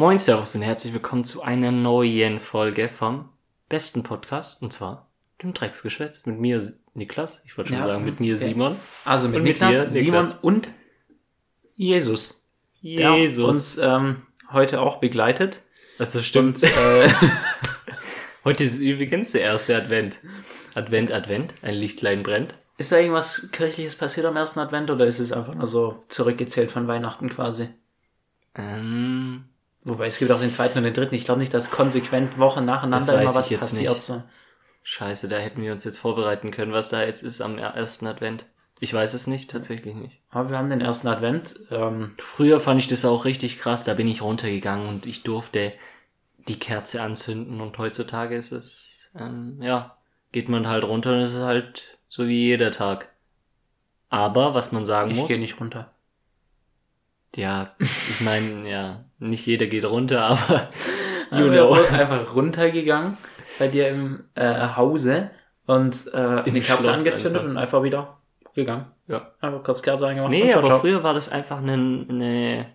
Moin, Servus und herzlich willkommen zu einer neuen Folge vom besten Podcast und zwar dem Drecksgeschwätz mit mir Niklas, ich wollte schon Ja, sagen mit mir okay. Simon. Also mit Und mit Niklas, dir, Simon Niklas. und Jesus. Der Jesus. uns ähm, heute auch begleitet. also stimmt. Und, äh, Heute ist übrigens der erste Advent. Advent, Advent, ein Lichtlein brennt. ist da irgendwas Kirchliches passiert am ersten Advent oder ist es einfach nur so zurückgezählt von Weihnachten quasi? Ähm, Wobei es gibt auch den zweiten und den dritten. Ich glaube nicht, dass konsequent Wochen nacheinander immer ich was passiert. nicht. So. scheiße, da hätten wir uns jetzt vorbereiten können, was da jetzt ist am ersten Advent. Ich weiß es nicht, tatsächlich nicht. Aber wir haben den ersten Advent. Ähm, Früher fand ich das auch richtig krass, da bin ich runtergegangen und ich durfte die Kerze anzünden und heutzutage ist es, ähm, ja, geht man halt runter und es ist halt so wie jeder Tag. Aber, was man sagen ich muss, gehe nicht runter. ja, ich meine, ja, nicht jeder geht runter, aber you Aber wir know. einfach runtergegangen bei dir im äh, Hause und äh, eine Kerze angezündet einfach. und einfach wieder gegangen. Ja. Einfach kurz Kerze angemacht. Nee, aber ciao. früher war das einfach eine, eine,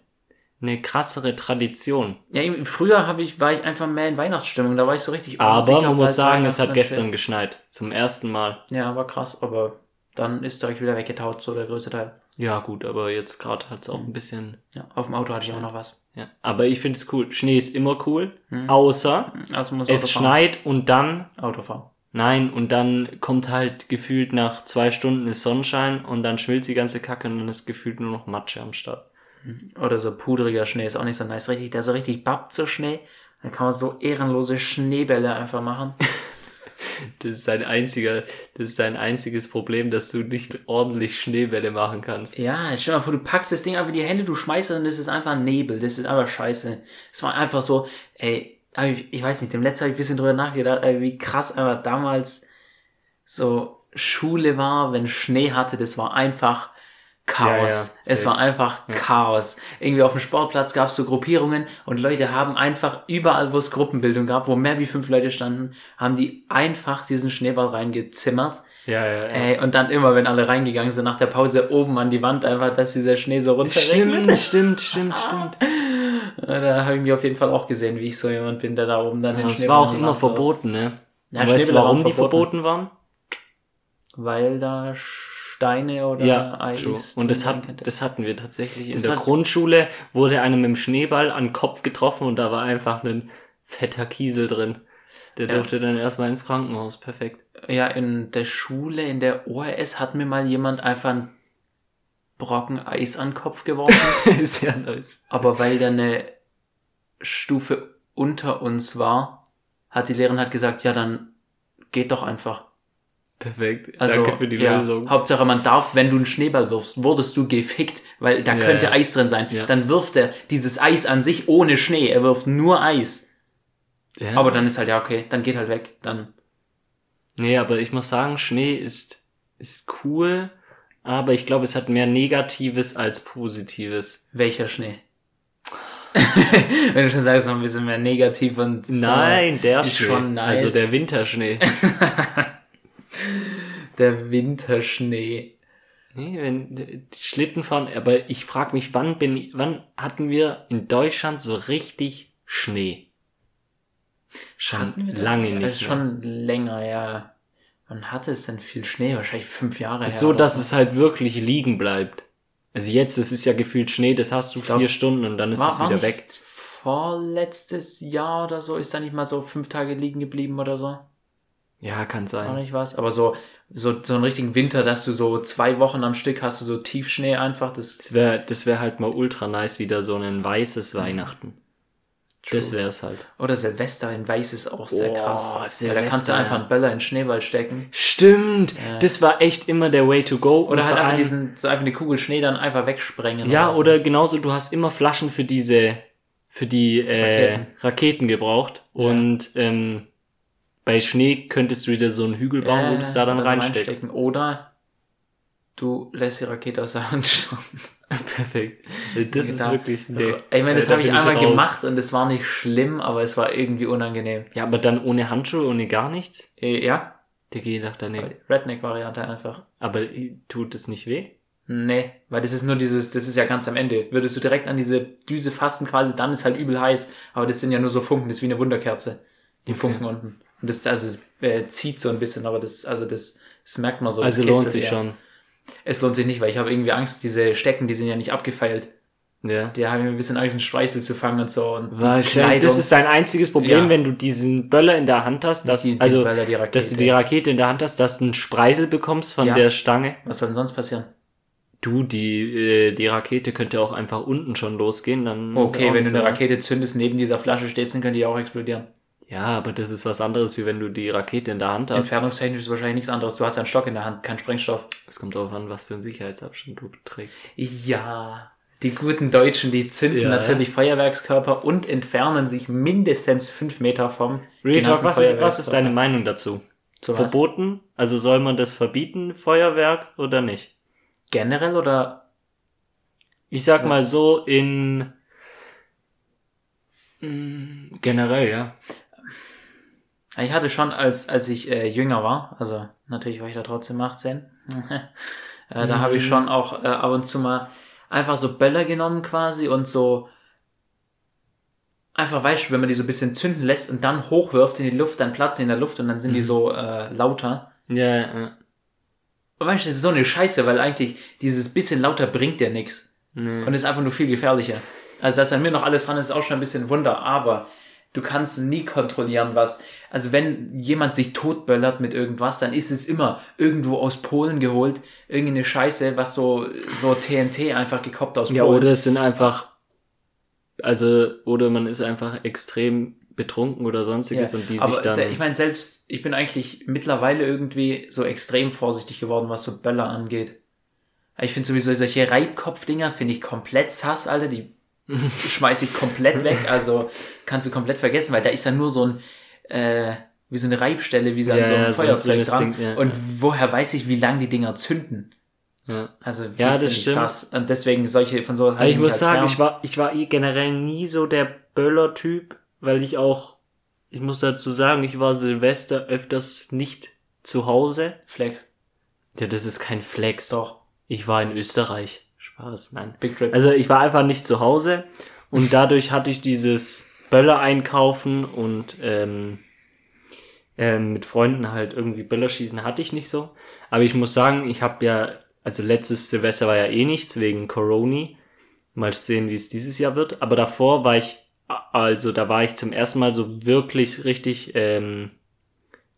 eine krassere Tradition. Ja, eben, früher hab ich, war ich einfach mehr in Weihnachtsstimmung. Da war ich so richtig. oh, Aber man muss sagen, es hat gestern geschneit. Zum ersten Mal. Ja, war krass, aber dann ist direkt wieder weggetaut, so der größte Teil. Ja, gut, aber jetzt gerade hat es auch ein bisschen Ja, auf dem Auto hatte ich auch noch was. Ja, aber ich finde es cool. Schnee ist immer cool, Mhm. außer Also es schneit und dann, Auto fahren. nein, und dann kommt halt gefühlt nach zwei Stunden ist Sonnenschein und dann schmilzt die ganze Kacke und dann ist gefühlt nur noch Matsche am Start. Oder so pudriger Schnee ist auch nicht so nice. Richtig, der so richtig babbt so Schnee. Dann kann man so ehrenlose Schneebälle einfach machen. Das ist dein einziger, das ist dein einziges Problem, dass du nicht ordentlich Schneebälle machen kannst. Ja, stell dir mal vor, du packst das Ding einfach in die Hände, du schmeißt es und das ist einfach Nebel. Das ist einfach scheiße. Es war einfach so, ey, ich, ich weiß nicht, dem letzten habe ich ein bisschen drüber nachgedacht, ey, wie krass einfach damals so Schule war, wenn Schnee hatte, das war einfach Chaos. Ja, ja, es war einfach Ja. Chaos. Irgendwie auf dem Sportplatz gab es so Gruppierungen und Leute haben einfach überall, wo es Gruppenbildung gab, wo mehr wie fünf Leute standen, haben die einfach diesen Schneeball reingezimmert. Ja, ja, ja. Ey, und dann immer, wenn alle reingegangen sind, nach der Pause oben an die Wand einfach, dass dieser Schnee so runterregnet. Stimmt, stimmt, stimmt, stimmt. Da habe ich mich auf jeden Fall auch gesehen, wie ich so jemand bin, der da oben dann den Ja, es Schneeball war auch immer verboten, ne? Ja, weißt du, warum die verboten waren? Weil da Steine oder Ja, Eis true. und das, hat, das hatten wir tatsächlich. In Das der hat- Grundschule wurde einem mit dem Schneeball an den Kopf getroffen und da war einfach ein fetter Kiesel drin. Der Ja. durfte dann erstmal ins Krankenhaus. Perfekt. Ja, in der Schule, in der ORS hat mir mal jemand einfach einen Brocken Eis an den Kopf geworfen. ist ja nice. aber weil der eine Stufe unter uns war, hat die Lehrerin halt gesagt, ja, dann geht doch einfach. Perfekt. Also, Danke für die ja, Lösung. Hauptsache, man darf, wenn du einen Schneeball wirfst, wurdest du gefickt, weil da Ja, könnte ja. Eis drin sein. Ja. Dann wirft er dieses Eis an sich ohne Schnee. Er wirft nur Eis. Ja. Aber dann ist halt, ja, okay, dann geht halt weg. Dann, Nee, aber ich muss sagen, Schnee ist, ist cool, aber ich glaube, es hat mehr Negatives als Positives. welcher Schnee? wenn du schon sagst, noch ein bisschen mehr negativ und. so. Nein, der ist Schnee. schon nice. Also der Winterschnee. Der Winterschnee. Nee, wenn die Schlitten fahren, aber ich frage mich, wann bin wann hatten wir in Deutschland so richtig Schnee? Schon lange nicht. ist schon länger, ja. Wann hatte es denn viel Schnee? Wahrscheinlich fünf Jahre mehr. her. so, dass es halt wirklich liegen bleibt. Also jetzt, es ist ja gefühlt Schnee, das hast du glaub, vier Stunden und dann ist war, es wieder weg. Vorletztes Jahr oder so ist da nicht mal so fünf Tage liegen geblieben oder so. Ja, kann sein. nicht was. Aber so, so, so einen richtigen Winter, dass du so zwei Wochen am Stück hast du so Tiefschnee einfach. Das Das wäre das wär halt mal ultra nice, wieder so ein weißes Mhm. Weihnachten. Das wär's halt. Oder Silvester in Weiß ist auch sehr Oh, krass. Weil da kannst du Silvester, einfach einen Böller in den Schneeball stecken. Stimmt, Ja. das war echt immer der Way to go. Oder halt einfach diesen, so einfach eine Kugel Schnee dann einfach wegsprengen. Ja, so. oder genauso, du hast immer Flaschen für diese, für die äh, Raketen. Raketen. gebraucht. Ja. Und ähm, bei Schnee könntest du wieder so einen Hügel bauen, wo du es da dann oder so reinsteckst. reinstecken. Oder du lässt die Rakete aus der Hand starten. Perfekt. Das ist wirklich. Nee. Also, ich meine, das Da habe ich einmal raus. gemacht und es war nicht schlimm, aber es war irgendwie unangenehm. Ja, aber dann ohne Handschuhe, ohne gar nichts? Äh, ja, Der geht doch daneben. Redneck-Variante einfach. Aber äh, tut es nicht weh? Nee, weil das ist nur dieses, das ist ja ganz am Ende. Würdest du direkt an diese Düse fassen quasi, dann ist halt übel heiß. Aber das sind ja nur so Funken, das ist wie eine Wunderkerze. Die Okay. Funken unten. Und das, also, es äh, zieht so ein bisschen, aber das, also das, das merkt man so. Also lohnt sich eher. schon. Es lohnt sich nicht, weil ich habe irgendwie Angst, diese Stecken, die sind ja nicht abgefeilt. Ja. Die haben ein bisschen Angst, einen Schweißel zu fangen und so. Und Wahrscheinlich, das ist dein einziges Problem, Ja. wenn du diesen Böller in der Hand hast, dass, die, also, Böller, dass du die Rakete in der Hand hast, dass du einen Spreisel bekommst von Ja. der Stange. Was soll denn sonst passieren? Du, die, äh, die Rakete könnte auch einfach unten schon losgehen, dann. Okay, wenn du eine. Rakete zündest, neben dieser Flasche stehst, dann könnte die auch explodieren. Ja, aber das ist was anderes, wie wenn du die Rakete in der Hand hast. Entfernungstechnisch ist wahrscheinlich nichts anderes. Du hast ja einen Stock in der Hand, kein Sprengstoff. Es kommt darauf an, was für einen Sicherheitsabstand du trägst. Ja, die guten Deutschen, die zünden Ja. natürlich Feuerwerkskörper und entfernen sich mindestens fünf Meter vom Real Talk, was ist, was ist deine. Meinung dazu? Zu was? Verboten? Also soll man das verbieten, Feuerwerk, oder nicht? Generell oder Ich sag Ja. mal so in Mm, generell, ja. Ich hatte schon, als, als ich äh, jünger war, also natürlich war ich da trotzdem 18, äh, da habe ich Mhm. schon auch äh, ab und zu mal einfach so Böller genommen quasi und so einfach, weißt du, wenn man die so ein bisschen zünden lässt und dann hochwirft in die Luft, dann platzen die in der Luft und dann sind die Mhm. so äh, lauter. Ja, ja. Und weißt du, das ist so eine Scheiße, weil eigentlich dieses bisschen lauter bringt dir nichts. Nee. Und ist einfach nur viel gefährlicher. Also, dass an mir noch alles dran ist, ist auch schon ein bisschen ein Wunder, aber du kannst nie kontrollieren, was. Also, wenn jemand sich totböllert mit irgendwas, dann ist es immer irgendwo aus Polen geholt, irgendeine Scheiße, was so, so TNT einfach gekoppt aus Ja, Polen. oder es sind einfach, also, oder man ist einfach extrem betrunken oder sonstiges und die aber sich dann. ich meine, selbst, ich bin eigentlich mittlerweile irgendwie so extrem vorsichtig geworden, was so Böller angeht. Ich finde sowieso solche Reibkopfdinger finde ich komplett sass, Alter, die schmeiß ich komplett weg, also kannst du komplett vergessen, weil da ist ja nur so ein, äh, wie so eine Reibstelle, wie so, an Ja, so ein ja, so ein Feuerzeug dran. Ding, ja, und woher weiß ich, wie lang die Dinger zünden? ja. Also, Ja, das stimmt. sass. Und deswegen solche, von sowas Aber ich muss halt sagen, fern. ich war, ich war eh generell nie so der Böller-Typ, weil ich auch, ich muss dazu sagen, ich war Silvester öfters nicht zu Hause. Flex. Ja, das ist kein Flex. Doch. Ich war in Österreich. Spaß, nein. Big Trip. Also ich war einfach nicht zu Hause und dadurch hatte ich dieses Böller einkaufen und ähm, ähm, mit Freunden halt irgendwie Böller schießen hatte ich nicht so. Aber ich muss sagen, ich habe ja, also letztes Silvester war ja eh nichts wegen Corona. Mal sehen, wie es dieses Jahr wird. Aber davor war ich, also da war ich zum ersten Mal so wirklich richtig, ähm,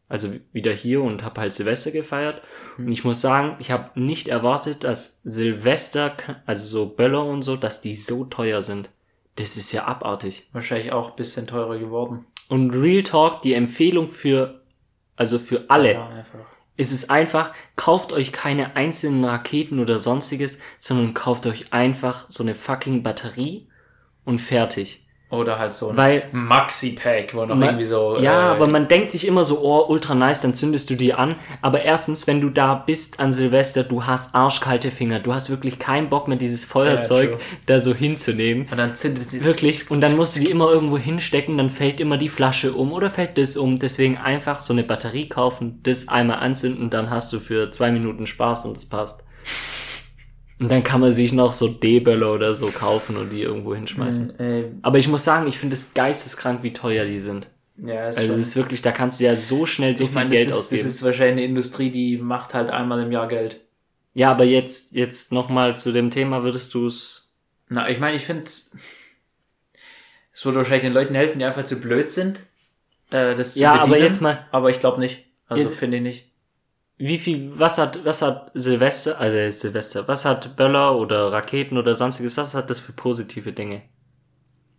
also wieder hier und habe halt Silvester gefeiert. Und ich muss sagen, ich habe nicht erwartet, dass Silvester, also so Böller und so, dass die so teuer sind. Das ist ja abartig. Wahrscheinlich auch ein bisschen teurer geworden. Und Real Talk, die Empfehlung für, also für alle, Ja, ist es einfach, kauft euch keine einzelnen Raketen oder sonstiges, sondern kauft euch einfach so eine fucking Batterie und fertig. Oder halt so ein Weil Maxi-Pack, wo noch Ma- irgendwie so. Ja, äh, aber man denkt sich immer so, oh, ultra nice, dann zündest du die an. Aber erstens, wenn du da bist an Silvester, du hast arschkalte Finger. Du hast wirklich keinen Bock mehr, dieses Feuerzeug true. da so hinzunehmen. Und dann zündet sie Wirklich. Und dann musst du die immer irgendwo hinstecken, dann fällt immer die Flasche um oder fällt das um. Deswegen einfach so eine Batterie kaufen, das einmal anzünden, dann hast du für zwei Minuten Spaß und es passt. Und dann kann man sich noch so D-Böller oder so kaufen und die irgendwo hinschmeißen. Äh, Aber ich muss sagen, ich finde es geisteskrank, wie teuer die sind. ja, ist Also das ist wirklich, da kannst du ja so schnell so ich viel meine, Geld ist, ausgeben. das ist wahrscheinlich eine Industrie, die macht halt einmal im Jahr Geld. ja, aber jetzt, jetzt nochmal zu dem Thema, würdest du es. Na, ich meine, ich finde, es würde wahrscheinlich den Leuten helfen, die einfach zu blöd sind, äh, das zu Ja, aber bedienen. jetzt mal, Aber ich glaube nicht. Also finde ich nicht. Wie viel, was hat, was hat Silvester, also Silvester, was hat Böller oder Raketen oder sonstiges, was hat das für positive Dinge?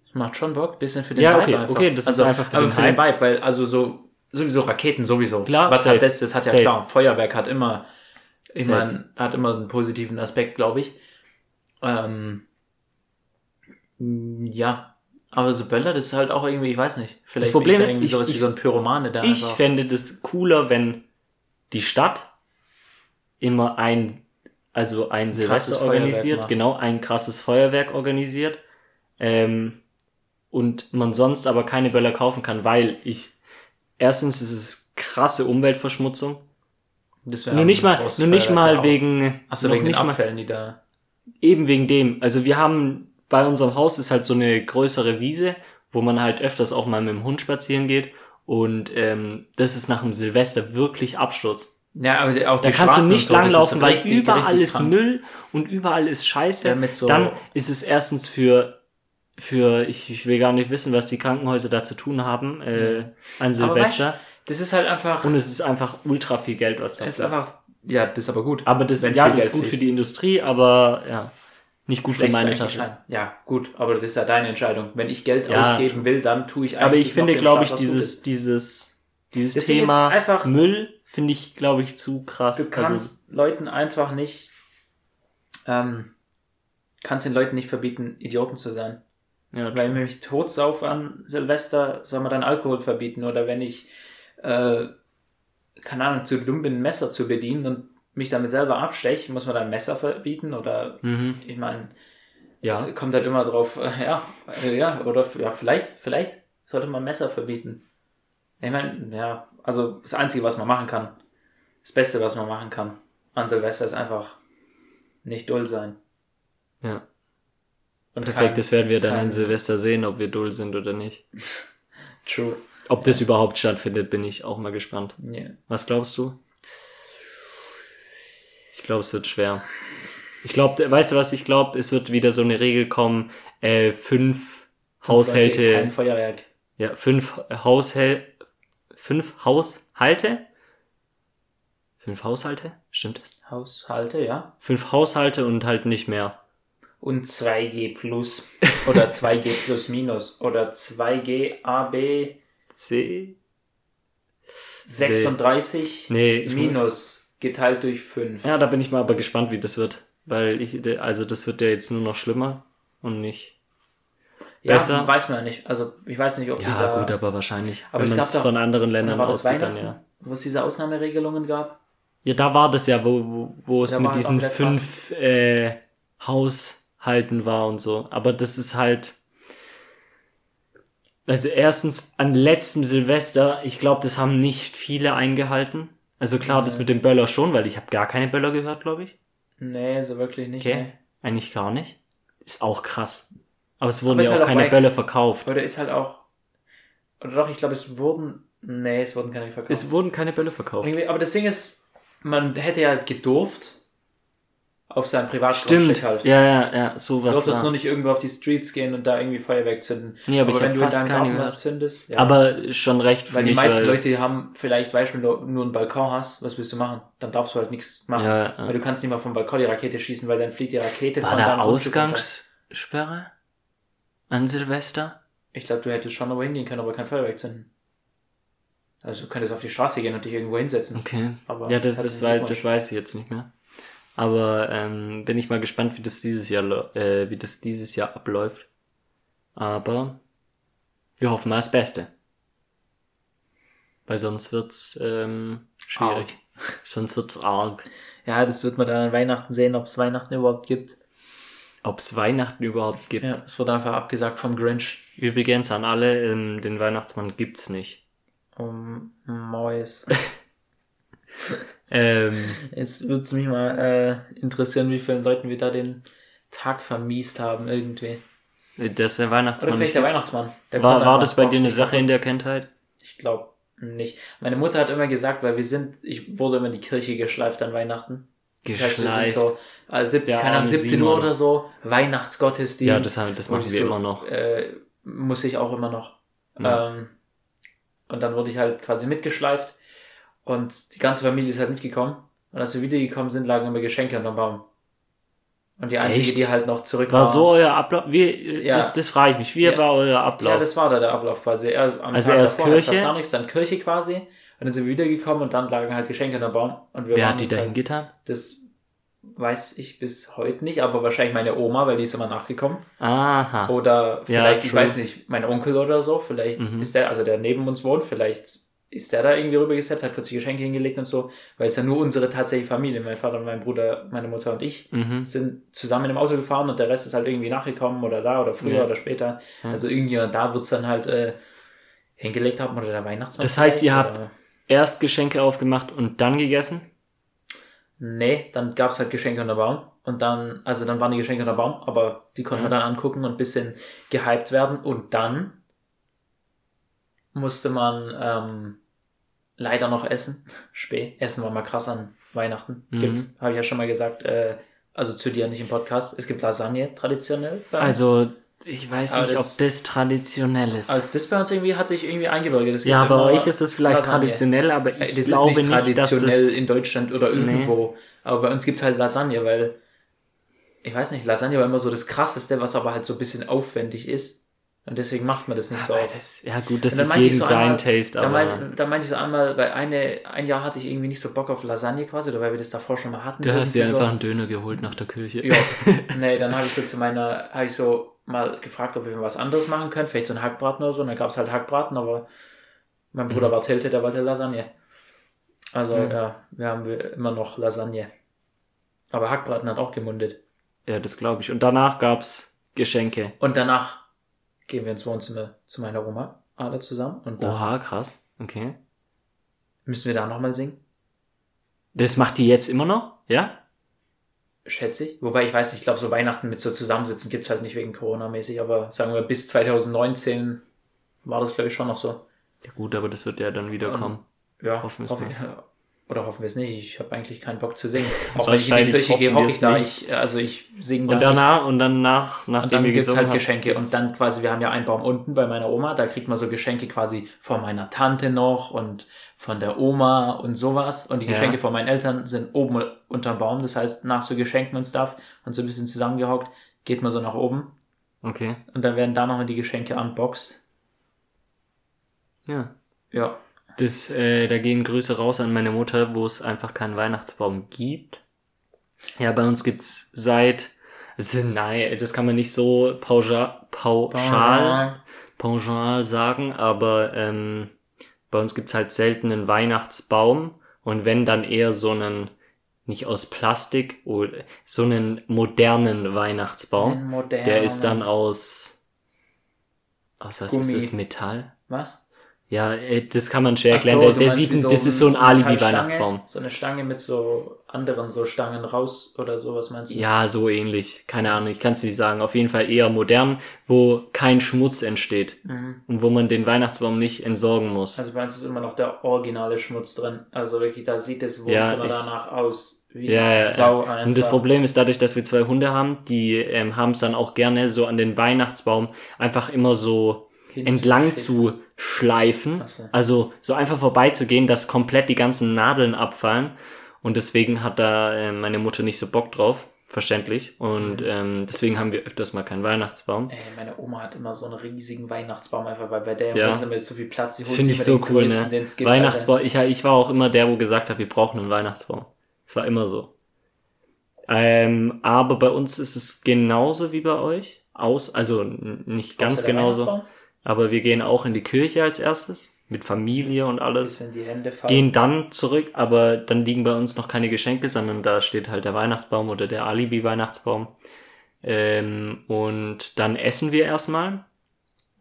Das macht schon Bock, bisschen für den Ja, Vibe okay, einfach. okay, das ist also, einfach für aber den für den Vibe, weil also so sowieso Raketen sowieso. Klar, Was safe. hat das? Das hat ja Safe. klar. Feuerwerk hat immer, Safe. meine, hat immer einen positiven Aspekt, glaube ich. Ähm, ja, aber so Böller, das ist halt auch irgendwie, ich weiß nicht. Vielleicht Problem bin ich ist, ich- sowas ich- wie so ein Pyromane da Ich einfach. fände das cooler, wenn die Stadt immer ein, also ein Silvester krasses Feuerwerk organisiert, macht. genau, ein krasses Feuerwerk organisiert, ähm, und man sonst aber keine Böller kaufen kann, weil ich, erstens ist es krasse Umweltverschmutzung, Das Nur nicht ein mal, nur nicht mal auch. wegen, Ach so, noch wegen den nicht mal, Abfällen, die da. eben wegen dem. Also wir haben bei unserem Haus ist halt so eine größere Wiese, wo man halt öfters auch mal mit dem Hund spazieren geht. Und ähm, das ist nach dem Silvester wirklich Absturz. Ja, aber auch Da die kannst du Straßen nicht und so, ist langlaufen, weil richtig, überall richtig ist krank. Müll und überall ist Scheiße. Ja, mit so- Dann ist es erstens für für ich, ich will gar nicht wissen, was die Krankenhäuser da zu tun haben äh, an Silvester. Das ist halt einfach. Und es ist einfach ultra viel Geld, was da ist fließt. einfach. Ja, das ist aber gut. Aber das, ja, das ist gut fließt. für die Industrie, aber ja, nicht gut Schlecht für meine Tasche. Ja, gut, aber das ist ja deine Entscheidung. Wenn ich Geld Ja, ausgeben will, dann tue ich eigentlich Aber ich finde, glaube ich, dieses, dieses, dieses ist Thema einfach- Müll finde ich, glaube ich, zu krass. Du kannst Leuten einfach nicht, ähm, kannst den Leuten nicht verbieten, Idioten zu sein. also, ja, Wenn ich totsauf an Silvester, soll man dann Alkohol verbieten. Oder wenn ich, äh, keine Ahnung, zu dumm bin, ein Messer zu bedienen und mich damit selber absteche, muss man dann ein Messer verbieten? Oder, mhm. ich meine, ja. kommt halt immer drauf, äh, ja, äh, ja, oder ja, vielleicht, vielleicht sollte man Messer verbieten. Ich meine, ja, also das Einzige, was man machen kann, das Beste, was man machen kann an Silvester ist einfach nicht dull sein. Ja. Und Perfekt, das werden wir dann kein- an Silvester sehen, ob wir dull sind oder nicht. True. Ob das überhaupt stattfindet, bin ich auch mal gespannt. Yeah. Was glaubst du? Ich glaube, es wird schwer. Ich glaube, weißt du was, ich glaube, es wird wieder so eine Regel kommen, äh, fünf Haushalte, Kein Feuerwerk. ja, fünf Haushälte, fünf Haushalte? Fünf Haushalte? Stimmt das? Haushalte, ja. Fünf Haushalte und halt nicht mehr. Und 2G plus. Oder 2G plus minus. Oder 2G AB C? 36 Nee, minus geteilt durch 5. Ja, da bin ich mal aber gespannt, wie das wird. Weil ich, also das wird ja jetzt nur noch schlimmer und nicht. Ja, besser. weiß man ja nicht. Also ich weiß nicht, ob die Ja, da... gut, aber wahrscheinlich. Aber es gab es doch- von anderen Ländern war das ausgeht, dann ja. wo es diese Ausnahmeregelungen gab? Ja, da war das ja, wo, wo, wo es Da mit halt diesen krass. fünf äh, Haushalten war und so. Aber das ist halt. Also erstens, an letztem Silvester, ich glaube, das haben nicht viele eingehalten. Also klar, das Nee. mit dem Böller schon, weil ich habe gar keine Böller gehört, glaube ich. Nee, so wirklich nicht. Okay. Nee. Eigentlich gar nicht. Ist auch krass. Aber es wurden Aber ja auch halt auch keine wack. Böller verkauft. Oder ist halt auch... Oder doch, ich glaube, es wurden... Nee, es wurden keine verkauft. Es wurden keine Böller verkauft. Aber das Ding ist, man hätte ja gedurft auf seinem Privatgrundstück Stimmt. halt. Ja, ja, ja, Du sowas durftest war. nur nicht irgendwo auf die Streets gehen und da irgendwie Feuerwerk zünden. Nee, aber ich wenn du in deinem Garten was zündest, ja. Aber schon recht weil die mich, meisten weil, Leute haben vielleicht, weißt du, wenn du nur einen Balkon hast, was willst du machen? Dann darfst du halt nichts machen. Ja, ja. Weil du kannst nicht mal vom Balkon die Rakete schießen, weil dann fliegt die Rakete War von deinem. Ausgangssperre? An Silvester? Ich glaube, du hättest schon irgendwo hingehen können, aber kein Feuerwerk zünden. Also du könntest auf die Straße gehen und dich irgendwo hinsetzen. Okay. Aber ja, das, das, herzlichen weiß, das weiß ich jetzt nicht mehr. Aber ähm, bin ich mal gespannt, wie das dieses Jahr äh, wie das dieses Jahr abläuft. Aber wir hoffen mal das Beste. Weil sonst wird's ähm, schwierig. Sonst wird's arg. Ja, das wird man dann an Weihnachten sehen, ob es Weihnachten überhaupt gibt. Ob's Weihnachten überhaupt gibt. Ja, es wurde einfach abgesagt vom Grinch. Übrigens an alle, ähm, den Weihnachtsmann gibt's nicht. Um Mäus. Ähm, Jetzt würde es mich mal äh, interessieren, wie vielen Leuten wir da den Tag vermiest haben irgendwie. das ist der Oder Weihnachtsmann. vielleicht der Weihnachtsmann. Der war war das bei dir eine. Sache in der Kindheit? Ich glaube nicht. Meine Mutter hat immer gesagt, weil wir sind, ich wurde immer in die Kirche geschleift an Weihnachten. Das heißt, wir sind Geschleift. so, äh, sieb, keine Ahnung, arme 17 Simon. Uhr oder so, Weihnachtsgottesdienst. Ja, das, haben- das machen ich wir so, immer noch. Äh, muss ich auch immer noch. Ja. Ähm, und dann wurde ich halt quasi mitgeschleift und die ganze Familie ist halt mitgekommen. Und als wir wiedergekommen sind, lagen immer Geschenke unter dem Baum. Und die einzige, Echt? die halt noch zurück War so euer Ablauf? Wie, Ja. das, das frage ich mich. Wie Ja. war euer Ablauf? Ja, das war da der Ablauf quasi. Er, am Also Tag erst davor Kirche? fast gar nichts, dann Kirche quasi. Und dann sind wir wiedergekommen und dann lagen halt Geschenke unter dem Baum. Und wir Wer hat die uns da halt, hingetan? Das weiß ich bis heute nicht, aber wahrscheinlich meine Oma, weil die ist immer nachgekommen. Aha. Oder vielleicht, ich true. weiß nicht, mein Onkel oder so, vielleicht Mhm. ist der, also der neben uns wohnt, vielleicht ist der da irgendwie rübergesetzt, hat kurz die Geschenke hingelegt und so, weil es ja nur unsere tatsächliche Familie, mein Vater, mein Bruder, meine Mutter und ich, Mhm. sind zusammen im Auto gefahren und der Rest ist halt irgendwie nachgekommen oder da oder früher Ja. oder später. Ja. Also irgendjemand da wird's dann halt äh, hingelegt haben oder der Weihnachtsmann. Das heißt, ihr habt- Erst Geschenke aufgemacht und dann gegessen? Nee, dann gab's halt Geschenke unter Baum. Und dann, also dann waren die Geschenke unter Baum, aber die konnten Ja. wir dann angucken und ein bisschen gehypt werden. Und dann musste man ähm, leider noch essen. Spät. Essen war mal krass an Weihnachten. Mhm. Gibt's, habe ich ja schon mal gesagt. Äh, also zu dir nicht im Podcast. Es gibt Lasagne traditionell. Bei uns. Also, ich weiß Aber nicht, das- ob das traditionell ist. Also das bei uns irgendwie hat sich irgendwie eingebürgert. Es ja, gibt bei euch ist es vielleicht Lasagne. traditionell, aber Äh, ich Das glaube ist nicht nicht, dass traditionell es, in Deutschland oder irgendwo. Aber bei uns gibt's halt Lasagne, weil ich weiß nicht, Lasagne war immer so das krasseste, was aber halt so ein bisschen aufwendig ist. Und deswegen macht man das nicht so oft. das, ja gut, das ist jedem so sein einmal- Taste, Da aber meinte, da meinte ich so einmal, weil eine, ein Jahr hatte ich irgendwie nicht so Bock auf Lasagne quasi, oder weil wir das davor schon mal hatten. du hast dir einfach so. einen Döner geholt nach der Kirche. Ja, nee, dann habe ich so zu meiner, habe ich so mal gefragt, ob wir was anderes machen können, vielleicht so einen Hackbraten oder so. Und dann gab's halt Hackbraten, aber mein Bruder Mhm. war Tilte, der wollte Lasagne. Also Mhm. ja, wir haben wir immer noch Lasagne. Aber Hackbraten hat auch gemundet. Ja, das glaube ich. Und danach gab's Geschenke. Und danach gehen wir ins Wohnzimmer zu meiner Oma, alle zusammen. Und dann Oha, krass. Okay. müssen wir da nochmal singen, Das macht die jetzt immer noch? Ja? schätze ich. Wobei ich weiß nicht, ich glaube, so Weihnachten mit so Zusammensitzen gibt's halt nicht wegen Corona-mäßig, aber sagen wir, bis 2019 war das, glaube ich, schon noch so. Ja gut, aber das wird ja dann wieder Und- kommen. Ja, Hoffen ich, oder hoffen wir es nicht. Ich habe eigentlich keinen Bock zu singen. Auch wenn ich in die Kirche gehe, hocke ich da. nicht. Ich, also ich singe da Und danach, und dann nach, nicht. Und nachdem dann wir gibt's halt Geschenke. Und dann quasi, wir haben ja einen Baum unten bei meiner Oma, da kriegt man so Geschenke quasi von meiner Tante noch und von der Oma und sowas. Und die Ja. Geschenke von meinen Eltern sind oben unterm Baum. Das heißt, nach so Geschenken und Stuff und so ein bisschen zusammengehockt, geht man so nach oben. Okay. Und dann werden da nochmal die Geschenke unboxed. Ja. Ja. Das, äh, da gehen Grüße raus an meine Mutter, wo es einfach keinen Weihnachtsbaum gibt. Ja, bei uns gibt's seit, es sind, nein, das kann man nicht so pauschal, pauschal, pauschal sagen, aber ähm, bei uns gibt's halt selten einen Weihnachtsbaum und wenn dann eher so einen, nicht aus Plastik, oder so einen modernen Weihnachtsbaum. Ein moderner- Der ist dann aus, aus was Gummi. ist das, Metall? Was? Ja, äh, das kann man schwer Ach so, erklären. der der sieht, wie das ist so ein Alibi-Weihnachtsbaum. So eine Stange mit so anderen so Stangen raus oder sowas meinst du? Ja, so ähnlich. Keine Ahnung, ich kann es nicht sagen. Auf jeden Fall eher modern, wo kein Schmutz entsteht Mhm. und wo man den Weihnachtsbaum nicht entsorgen muss. Also bei uns ist immer noch der originale Schmutz drin. Also wirklich, da sieht das Ja, Wohnzimmer ich- danach aus wie Ja, ja, Sau ja. einfach. Und das Problem ist dadurch, dass wir zwei Hunde haben, die ähm, haben es dann auch gerne so an den Weihnachtsbaum einfach immer so entlang zu schleifen. So. Also so einfach vorbeizugehen, dass komplett die ganzen Nadeln abfallen. Und deswegen hat da äh, meine Mutter nicht so Bock drauf. Verständlich. Und Mhm. ähm, deswegen haben wir öfters mal keinen Weihnachtsbaum. Ey, meine Oma hat immer so einen riesigen Weihnachtsbaum einfach, weil bei der im Ja. Wohnzimmer ist so viel Platz. Holt finde ich so cool, größten, ne? Weihnachtsbaum, ich, ich war auch immer der, wo gesagt hat, wir brauchen einen Weihnachtsbaum. Es war immer so. Ähm, aber bei uns ist es genauso wie bei euch. Aus, also nicht ganz genauso. Aber wir gehen auch in die Kirche als erstes. Mit Familie und alles. Gehen dann zurück, aber dann liegen bei uns noch keine Geschenke, sondern da steht halt der Weihnachtsbaum oder der Alibi-Weihnachtsbaum. Ähm, und dann essen wir erstmal.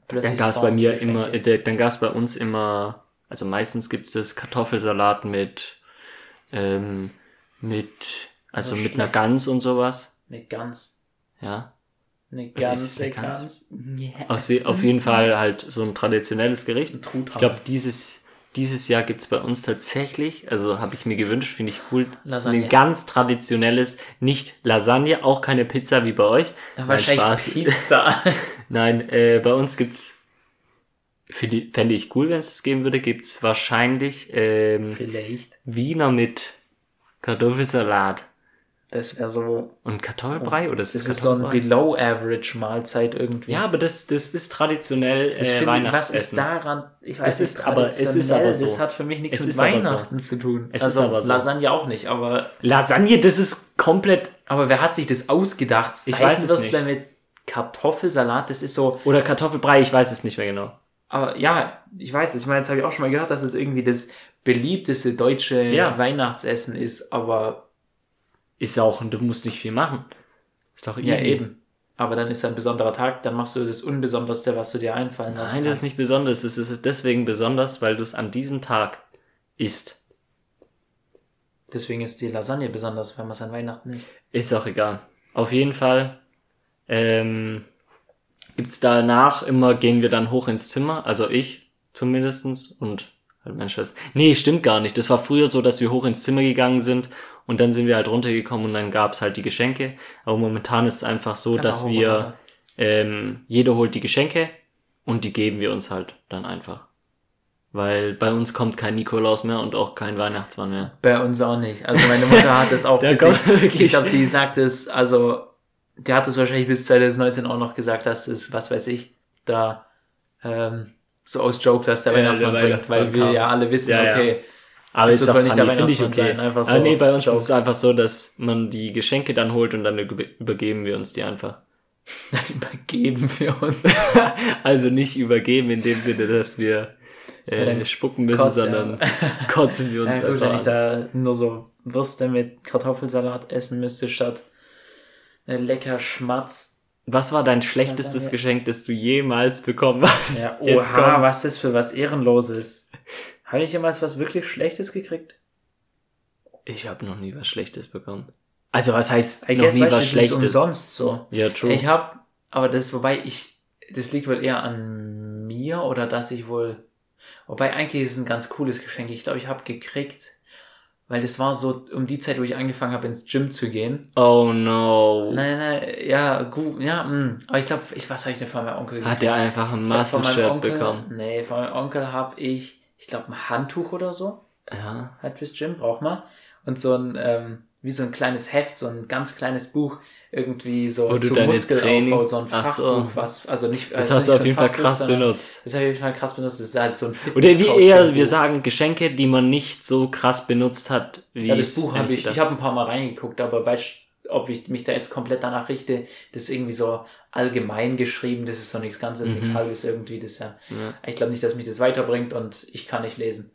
Plötzlich Dann gab's bei spawnen mir immer, äh, dann gab's bei uns immer, also meistens gibt's das Kartoffelsalat mit, ähm, mit, also Also mit einer. Gans und sowas. Eine Gans. Ja. Eine ganze eine Gans? Gans. Yeah. Auf, je- auf jeden Fall halt so ein traditionelles Gericht. Ein Truthahn. Ich glaube, dieses, dieses Jahr gibt's bei uns tatsächlich, also habe ich mir gewünscht, finde ich cool, Lasagne. ein ganz traditionelles, nicht Lasagne, auch keine Pizza wie bei euch. Ja, wahrscheinlich Spaß. Pizza. Nein, äh, bei uns gibt's, für die, fände ich cool, wenn es das geben würde, gibt's wahrscheinlich ähm, Vielleicht. Wiener mit Kartoffelsalat Das wäre so. und Kartoffelbrei oder ist Das das ist so ein? Below-Average-Mahlzeit irgendwie. Ja, aber das, das ist traditionell Das äh, ich- was ist daran? Ich weiß Das nicht, ist aber- es ist aber so. Das hat für mich nichts Es mit aber so. Weihnachten zu tun. Es also ist aber so. Lasagne auch nicht, aber, Lasagne, das ist komplett, aber wer hat sich das ausgedacht? Ich weiß es nicht. mit Kartoffelsalat, das ist so, oder Kartoffelbrei, ich weiß es nicht mehr genau. aber ja, ich weiß es. Ich meine, das habe ich auch schon mal gehört, dass es irgendwie das beliebteste deutsche Ja. Weihnachtsessen ist, aber Ist auch, und du musst nicht viel machen. Ist doch easy. ja eben. Aber dann ist ein besonderer Tag, dann machst du das Unbesonderste, was du dir einfallen lässt. Nein, das ist nicht besonders. Es ist deswegen besonders, weil du es an diesem Tag isst. Deswegen ist die Lasagne besonders, wenn man es an Weihnachten isst. Ist auch egal. Auf jeden Fall ähm, gibt's danach immer, gehen wir dann hoch ins Zimmer, also ich zumindestens und halt meine Schwester. Nee, stimmt gar nicht. Das war früher so, dass wir hoch ins Zimmer gegangen sind und dann sind wir halt runtergekommen und dann gab's halt die Geschenke. Aber momentan ist es einfach so, Einfach dass wir, runter. ähm, jeder holt die Geschenke und die geben wir uns halt dann einfach. Weil bei uns kommt kein Nikolaus mehr und auch kein Weihnachtsmann mehr. Bei uns auch nicht. Also meine Mutter hat es auch kommt ich, glaube, die sagt es, also die hat es wahrscheinlich bis 2019 auch noch gesagt, dass es, was weiß ich, da ähm, so aus Joke, dass der Ja, Weihnachtsmann der bringt, Weihnachtsmann weil wir kam. ja alle wissen, Ja, ja. Aber Es ist wohl nicht finde ich okay. sein, einfach ah, so nee, bei uns Joke. ist es einfach so, dass man die Geschenke dann holt und dann über- übergeben wir uns die einfach. dann übergeben wir uns. also nicht übergeben in dem Sinne, dass wir äh, Ja, dann spucken müssen, kotzt, ja. sondern kotzen wir uns Ja, gut, wenn ich da nur so Würste mit Kartoffelsalat essen müsste, statt eine lecker Schmatz. Was war dein schlechtestes Geschenk, das du jemals bekommen hast? Ja, oha, was das für was Ehrenloses. Habe ich jemals was wirklich Schlechtes gekriegt? Ich habe noch nie was Schlechtes bekommen. Also was heißt I noch guess, nie weißt was Schlechtes? umsonst so. Ja, true. Ich habe, aber das, wobei ich, das liegt wohl eher an mir oder dass ich wohl, wobei eigentlich ist es ein ganz cooles Geschenk. Ich glaube, ich habe gekriegt, weil das war so um die Zeit, wo ich angefangen habe, ins Gym zu gehen. oh no. Nein, nein, ja, gut, ja, mh. aber ich glaube, ich, was habe ich denn von meinem Onkel Hat er einfach ein Onkel- bekommen? Nee, von meinem Onkel habe ich, ich glaube, ein Handtuch oder so. Ja. Halt fürs Gym, braucht man. Und so ein, ähm, wie so ein kleines Heft, so ein ganz kleines Buch, irgendwie so Wo du zu deine Muskelaufbau, so ein Ach Fachbuch, so. was, also nicht, Das also hast nicht du auf so jeden Fall Fachbuch, krass benutzt. Das habe ich auf jeden Fall krass benutzt, das ist halt so ein Fitness Oder wie eher, wir sagen, Geschenke, die man nicht so krass benutzt hat, wie Ja, das Buch habe ich, ich habe ein paar Mal reingeguckt, aber weißt ob ich mich da jetzt komplett danach richte, das ist irgendwie so allgemein geschrieben, das ist so nichts Ganzes, nichts Mhm. Halbes irgendwie, das ja, Ja. ich glaube nicht, dass mich das weiterbringt und ich kann nicht lesen.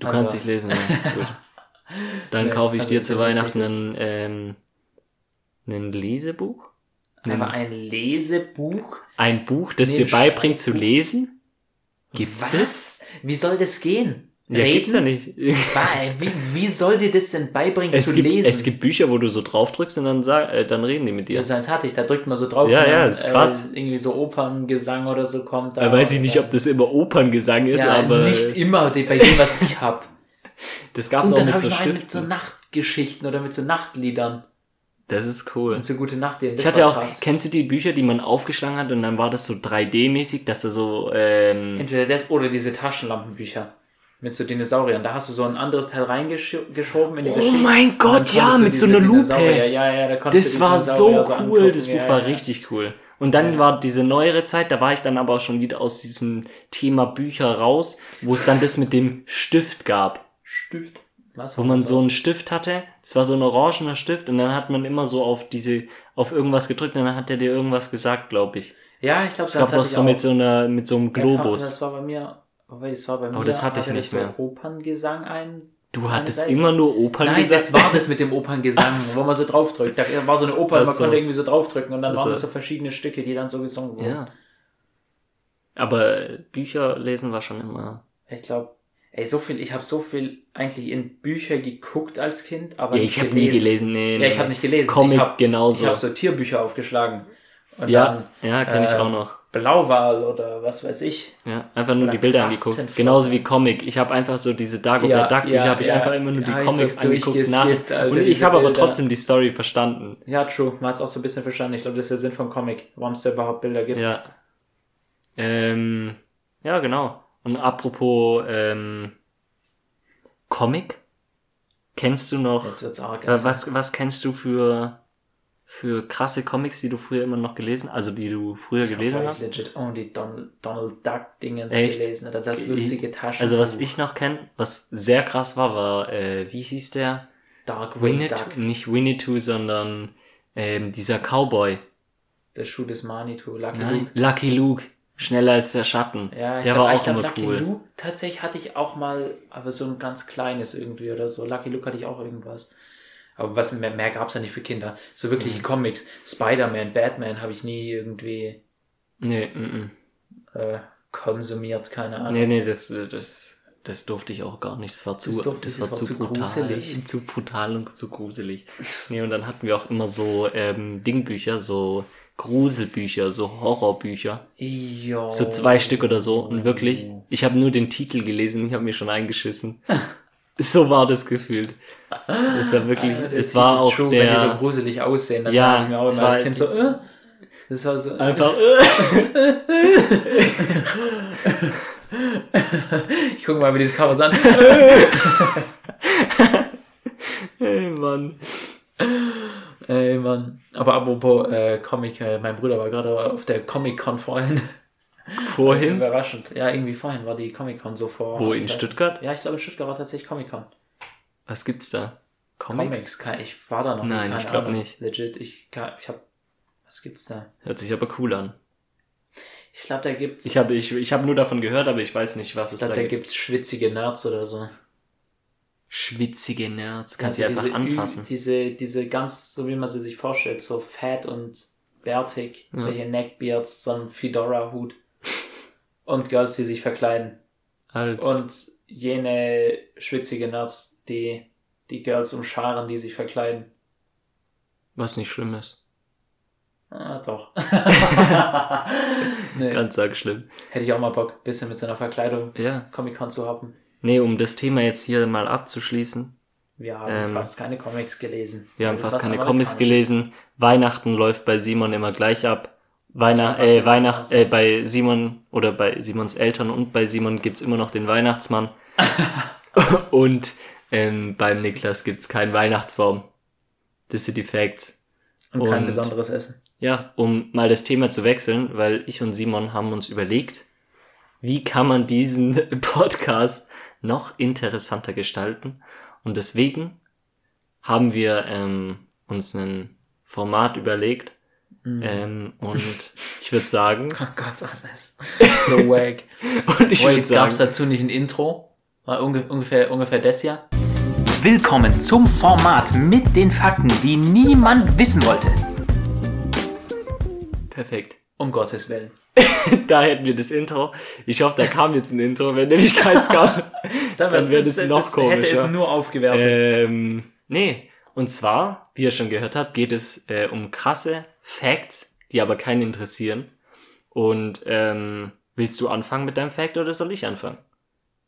Du Also- kannst nicht lesen, ja. Gut. Dann Nee, kaufe ich also dir zu Weihnachten ein, ähm, ein Lesebuch. Ein, Aber ein Lesebuch? ein Buch, das dir beibringt zu lesen? Gibt's das? Was? Wie soll das gehen? Ja, gibt's ja Reden? nicht. Wie, wie soll dir das denn beibringen Es zu gibt, lesen? es gibt Bücher, wo du so drauf drückst und dann, sag, äh, dann reden die mit dir. ja, so eins hatte ich, da drückt man so drauf Ja, und ja, dann, ist krass. Äh, irgendwie so Operngesang oder so kommt da. Weiß ich nicht, ob das immer Operngesang ist, ja, aber nicht immer bei dem, was ich hab. das gab's Und auch dann mit so einen mit so. Nachtgeschichten oder mit so Nachtliedern Das ist cool. und so gute Nachtlieder. Das Ich hatte auch, krass. kennst du die Bücher, die man aufgeschlagen hat und dann war das so 3D-mäßig, dass da so, ähm, Entweder das oder diese Taschenlampenbücher mit so Dinosauriern. Da hast du so ein anderes Teil reingeschoben in diese Oh Schicht. mein Und Gott, ja, mit so einer Lupe. Ja, ja, da das war so cool, angucken. das Buch ja, war ja. richtig cool. Und dann Ja. war diese neuere Zeit, da war ich dann aber auch schon wieder aus diesem Thema Bücher raus, wo es dann das mit dem Stift gab. Stift. Was Wo man das so einen Stift hatte, das war so ein orangener Stift und dann hat man immer so auf diese, auf irgendwas gedrückt und dann hat der dir irgendwas gesagt, glaube ich. Ja, ich glaube, Das gab's auch so mit so einer, mit so einem Das Globus. war bei mir, wobei das war bei Aber mir. das hatte ich nicht so mehr. Operngesang ein. Du hattest Seite. immer nur Opern Nein, das war das mit dem Operngesang, wo man so draufdrückt. Da war so eine Oper, Ach man so. konnte irgendwie so draufdrücken und dann waren so. das so verschiedene Stücke, die dann so gesungen wurden. Ja. Aber Bücher lesen war schon immer. Ich glaube, ey, so viel, ich habe so viel eigentlich in Bücher geguckt als Kind, aber Ja, nicht ich habe nie gelesen. gelesen, nee. Ja, nee. ich habe nicht gelesen. Comic ich habe genauso. ich hab so Tierbücher aufgeschlagen. Und ja, ja, kenne ich äh, auch noch. Blauwal oder was weiß ich. Ja, einfach nur oder die Bilder angeguckt. Genauso wie Comic. Ich habe einfach so diese Dagobert Ja, Duck ja, habe ich ja. einfach immer nur die Comics angeguckt nach. Alter, Und ich habe aber trotzdem die Story verstanden. Ja, true. Man hat es auch so ein bisschen verstanden. Ich glaube, das ist der Sinn vom Comic, warum es da überhaupt Bilder gibt. Ja. Ähm, ja, genau. Und apropos ähm, Comic, kennst du noch Jetzt wird's arg. was was kennst du für für krasse Comics, die du früher immer noch gelesen, also die du früher ich gelesen habe hast? legit only Donald, Donald Duck Dingens Echt? gelesen oder das Ich- lustige Taschenbuch. Also was ich noch kenne, was sehr krass war, war äh, wie hieß der? Darkwing Winnetou, Duck, nicht Winnetou, sondern ähm, dieser Cowboy. der Schuh des Manitou, Lucky Nein, Luke. Lucky Luke, schneller als der Schatten. Ja, ich der glaube, war ich auch glaub, immer Lucky cool. Luke tatsächlich hatte ich auch mal, aber so ein ganz kleines irgendwie oder so. Lucky Luke hatte ich auch irgendwas. Aber was mehr, mehr gab's ja nicht für Kinder. So Mhm. wirkliche Comics. Spider-Man, Batman habe ich nie irgendwie Nee, mm, mm. äh, konsumiert, keine Ahnung. nee, nee, das, das, Das durfte ich auch gar nicht. Das war zu, Das durfte- das das war war zu, zu brutal. gruselig. Zu brutal und zu gruselig. Nee, und dann hatten wir auch immer so ähm, Dingbücher, so Gruselbücher, so Horrorbücher. Jo. So zwei Stück oder so. Und wirklich, ich habe nur den Titel gelesen, ich habe mir schon eingeschissen. so war das gefühlt. Es war wirklich, der es war auch True, wenn die so der... gruselig aussehen, dann Ja, dachte ich mir auch immer als war Kind so, äh, das war so, Einfach... ich gucke mal, wie dieses Cover an. Hey, Mann. Ey, Mann. Aber apropos äh, Comic, äh, mein Bruder war gerade auf der Comic-Con vorhin. Vorhin? Überraschend. Ja, irgendwie vorhin war die Comic-Con so vor. Wo, in ich weiß Stuttgart? nicht. Ja, ich glaube, in Stuttgart war tatsächlich Comic-Con. Was gibt's da? Comics? Comics? Ich war da noch nie, Nein, ich glaub Ahnung. nicht. Legit, ich, ich hab, was gibt's da? Hört sich aber cool an. Ich glaube, da gibt's, Ich habe ich, ich hab nur davon gehört, aber ich weiß nicht, was ich es glaub, da da gibt. gibt's schwitzige Nerds oder so. Schwitzige Nerds. Kannst du Also einfach anfassen. Diese, diese ganz, so wie man sie sich vorstellt, so fett und bärtig, Ja. solche Neckbeards, so ein Fedora-Hut. Und Girls, die sich verkleiden. Als Und jene schwitzige Nerds, die die Girls umscharen, die sich verkleiden. was nicht schlimm ist. Ah, doch. nee. Ganz arg schlimm. Hätte ich auch mal Bock, bisschen mit seiner Verkleidung Ja. Comic-Con zu haben. Nee, um das Thema jetzt hier mal abzuschließen. Wir haben Ähm, fast keine Comics gelesen. Wir haben fast keine Comics gelesen. Weihnachten läuft bei Simon immer gleich ab. Weihnacht, äh, Weihnacht, äh, bei Simon oder bei Simons Eltern und bei Simon gibt's immer noch den Weihnachtsmann. und ähm, beim Niklas gibt's keinen Weihnachtsbaum. Das sind die Facts. ist. Und kein und- besonderes Essen. Ja, um mal das Thema zu wechseln, weil ich und Simon haben uns überlegt, wie kann man diesen Podcast noch interessanter gestalten. Und deswegen haben wir ähm, uns ein Format überlegt. Mhm. Ähm, und ich würde sagen, Oh Gott, alles. So wack. und ich würde Wait, gab's sagen, dazu nicht ein Intro? War unge ungefähr, ungefähr das Jahr? Willkommen zum Format mit den Fakten, die niemand wissen wollte. perfekt. Um Gottes Willen. Da hätten wir das Intro. Ich hoffe, da kam jetzt ein Intro. Wenn nämlich keins kam, dann wär's- wäre das noch das hätte komischer. es nur aufgewertet. Ähm, nee, und zwar, wie ihr schon gehört habt, geht es äh, um krasse Facts, die aber keinen interessieren. Und ähm, willst du anfangen mit deinem Fact oder soll ich anfangen?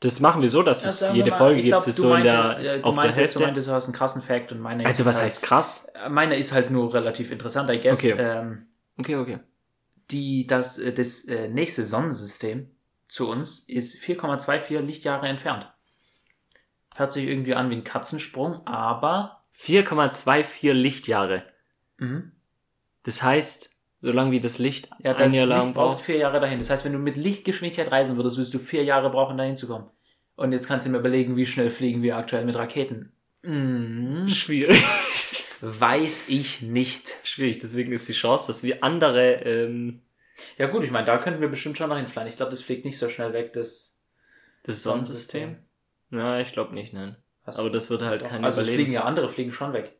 Das machen wir so, dass Ja, es jede mal, Folge gibt, es du so in meintest, der, äh, du auf der meintest, Hälfte. Du meintest, du hast einen krassen Fact und meiner ist also was halt, heißt krass? Meiner ist halt nur relativ interessant, I guess. Okay. Ähm, Okay, okay. die, das, äh, das äh, nächste Sonnensystem zu uns ist 4,24 Lichtjahre entfernt. Hört sich irgendwie an wie ein Katzensprung, aber 4,24 Lichtjahre. mhm. Das heißt, solange wie das Licht ja, ein das Jahr lang Licht braucht vier Jahre dahin. Das heißt, wenn du mit Lichtgeschwindigkeit reisen würdest, würdest du vier Jahre brauchen, dahin zu kommen. Und jetzt kannst du mir überlegen, wie schnell fliegen wir aktuell mit Raketen. Mhm. Schwierig. Weiß ich nicht. Schwierig. Deswegen ist die Chance, dass wir andere ähm, Ja gut, ich meine, da könnten wir bestimmt schon noch hinfliegen. Ich glaube, das fliegt nicht so schnell weg, das das Sonnensystem. Ja, ich glaube nicht, nein. Was? Aber das wird halt Doch, kein also fliegen ja andere, fliegen schon weg.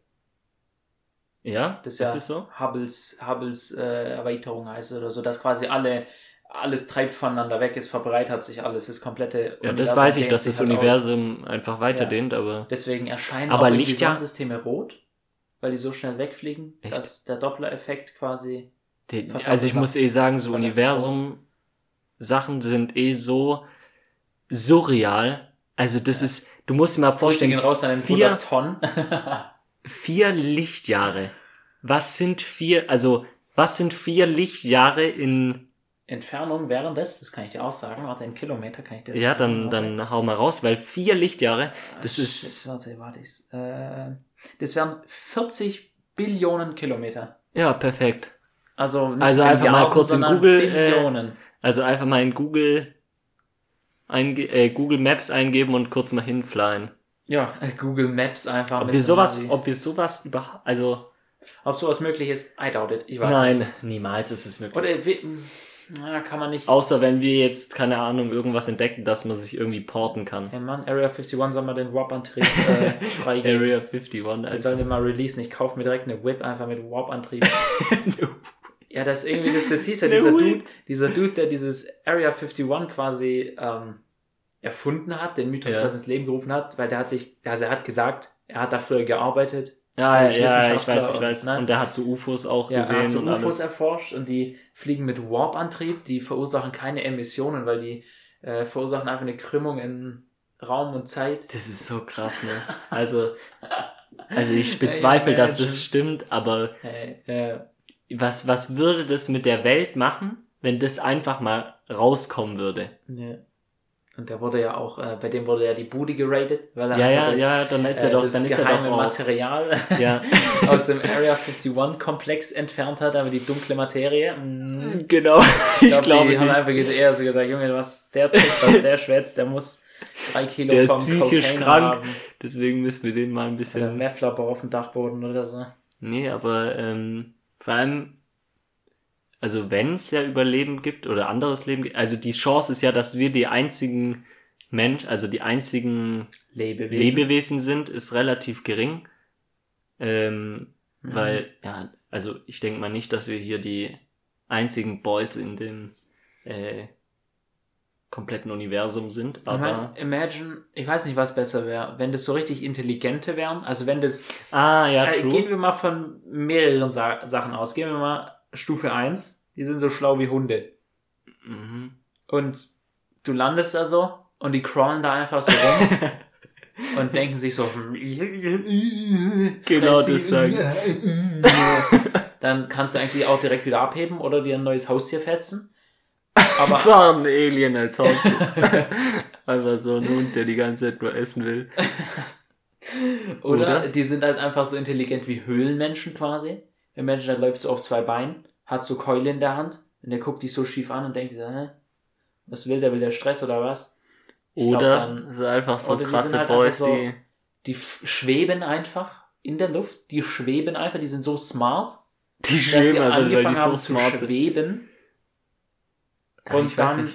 Ja, Das das, ist ja ist so. Hubbles, Hubbles äh, Erweiterung heißt oder so, dass quasi alle, alles treibt voneinander weg, es verbreitert sich alles, das komplette Ja, das Universum weiß ich, dass das halt aus. Universum einfach weiterdehnt, aber Deswegen erscheinen Aber auch Lichtjahr- Sonnensysteme rot, weil die so schnell wegfliegen, Echt? dass der Doppler-Effekt quasi. die, Verfärbt also ich muss eh sagen, so Universum Sachen sind eh so surreal. Also das ist, du musst dir mal vorstellen, raus an den vier- Bruder Ton. vier Lichtjahre. Was sind vier, also was sind vier Lichtjahre in, Entfernung wären das, das kann ich dir auch sagen, warte, in Kilometer kann ich dir das ja, sagen. dann, dann hau mal raus, weil vier Lichtjahre, das Ah, ist- shit, Warte, warte. ich's, Äh, das wären 40 Billionen Kilometer. ja, perfekt. Also, nicht Also einfach mal Milliarden, kurz in Google, äh, Billionen. Also einfach mal in Google, einge äh, Google Maps eingeben und kurz mal hinflyen. Ja, äh, Google Maps einfach. Ob mit wir so sowas, Navi. ob wir sowas überhaupt, also, ob sowas möglich ist, I doubt it. Ich weiß nein, nicht. niemals ist es möglich. Oder, wie- na, kann man nicht. Außer wenn wir jetzt, keine Ahnung, irgendwas entdecken, dass man sich irgendwie porten kann. Ja, Mann, Area 51 soll mal den Warp-Antrieb äh, freigeben. Area 51, Wir also. sollen den mal releasen. Ich kaufe mir direkt eine Whip einfach mit Warp-Antrieb. Ja, das irgendwie, das, das hieß ja dieser. Dude, dieser Dude, der dieses Area 51 quasi ähm, erfunden hat, den Mythos Ja. quasi ins Leben gerufen hat, weil der hat sich, also er hat gesagt, er hat da früher gearbeitet. Ja, ja, ich weiß, ich und, weiß. ne? Und der hat so UFOs auch Ja, er gesehen hat so und UFOs alles. erforscht und die fliegen mit Warp-Antrieb, die verursachen keine Emissionen, weil die äh, verursachen einfach eine Krümmung in Raum und Zeit. Das ist so krass, ne? Also, also ich bezweifle, dass das stimmt, aber äh, was, was würde das mit der Welt machen, wenn das einfach mal rauskommen würde? ja. Und der wurde ja auch, äh, bei dem wurde ja die Bude geradet, weil er Ja, einfach ja, das, ja, dann ist äh, er doch, das dann ist er geheime doch auch, Material ja, aus dem Area 51 Komplex entfernt hat, aber die dunkle Materie. mm, genau, Ich, ich glaub, glaube die haben nicht. einfach ge- eher so gesagt, Junge, was der trägt, was der schwätzt, der muss drei Kilo Der ist vom psychisch Cocaine krank. haben. Deswegen müssen wir den mal ein Oder bisschen, Meth-Labor auf dem Dachboden oder so. nee, aber, ähm, vor allem, also wenn es ja Überleben gibt oder anderes Leben gibt, also die Chance ist ja, dass wir die einzigen Mensch, also die einzigen Lebewesen. Lebewesen sind, ist relativ gering. Ähm, Mhm. Weil, ja, also ich denke mal nicht, dass wir hier die einzigen Boys in dem äh, kompletten Universum sind, Ich aber. imagine, ich weiß nicht, was besser wäre, wenn das so richtig intelligente wären. Also wenn das, ah, ja, äh, true. gehen wir mal von mehreren Sa Sachen aus. Gehen wir mal Stufe 1. Die sind so schlau wie Hunde. Mhm. Und du landest da so und die crawlen da einfach so rum und denken sich so, Genau Fressi. das sagen. Dann kannst du eigentlich auch direkt wieder abheben oder dir ein neues Haustier fetzen. Aber War ein Alien als Haustier. Einfach so ein Hund, der die ganze Zeit nur essen will. Oder, Oder? die sind halt einfach so intelligent wie Höhlenmenschen quasi. Mensch, der läuft so auf zwei Beinen, hat so Keule in der Hand und der guckt dich so schief an und denkt, hä? Was will der? Will der Stress oder was? Ich glaub, Oder dann- es sind einfach so oder die krasse sind halt Boys, so- die. Die schweben einfach in der Luft. Die schweben einfach, die sind so smart, Die dass sie schweben weil angefangen haben so zu schweben, Ja, und dann-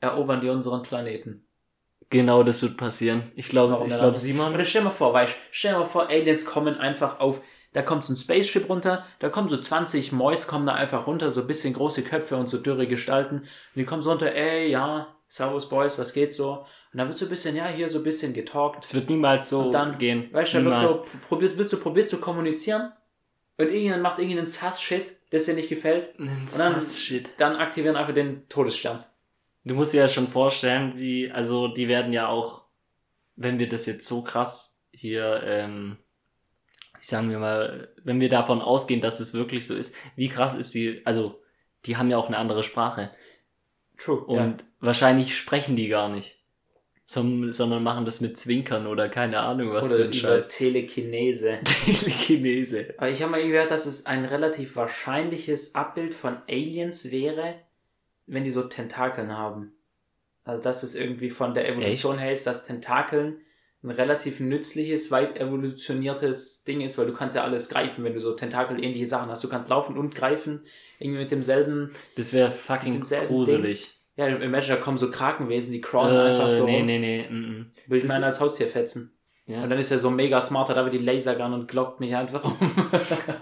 erobern die unseren Planeten. Genau, das wird passieren. Ich glaube, ich glaube? Simon. Oder stell mal vor, weißt stell mal vor, Aliens kommen einfach auf, da kommt so ein Spaceship runter, da kommen so 20 Mäus, kommen da einfach runter, so ein bisschen große Köpfe und so dürre Gestalten. Und die kommen so runter, ey, ja, Servus Boys, was geht so? Und dann wird so ein bisschen, ja, hier so ein bisschen getalkt. Es wird niemals so Und dann, gehen. Weißt du, wird so probiert, wird so probiert zu kommunizieren und irgendjemand macht irgendeinen Sass-Shit, das dir nicht gefällt. Und dann- Shit. Dann aktivieren einfach den Todesstern. Du musst dir ja schon vorstellen, wie, also die werden ja auch, wenn wir das jetzt so krass hier, ähm, sagen wir mal, wenn wir davon ausgehen, dass es wirklich so ist, wie krass ist sie, also die haben ja auch eine andere Sprache True. und wahrscheinlich sprechen die gar nicht, Zum, sondern machen das mit Zwinkern oder keine Ahnung was für Oder ein über Scheiß. Telekinese. Telekinese. Aber ich habe mal gehört, dass es ein relativ wahrscheinliches Abbild von Aliens wäre, wenn die so Tentakeln haben. Also dass es irgendwie von der Evolution Echt? her ist, dass Tentakeln ein relativ nützliches, weit evolutioniertes Ding ist, weil du kannst ja alles greifen, wenn du so Tentakel-ähnliche Sachen hast. Du kannst laufen und greifen, irgendwie mit demselben, Das wäre fucking gruselig. ja, imagine, da kommen so Krakenwesen, die crawlen einfach Äh, so nee, nee, nee. Mm, Würde ich meinen als Haustier fetzen. mm. Ja. Und dann ist er so mega smart, hat aber die Lasergun und glockt mich einfach um.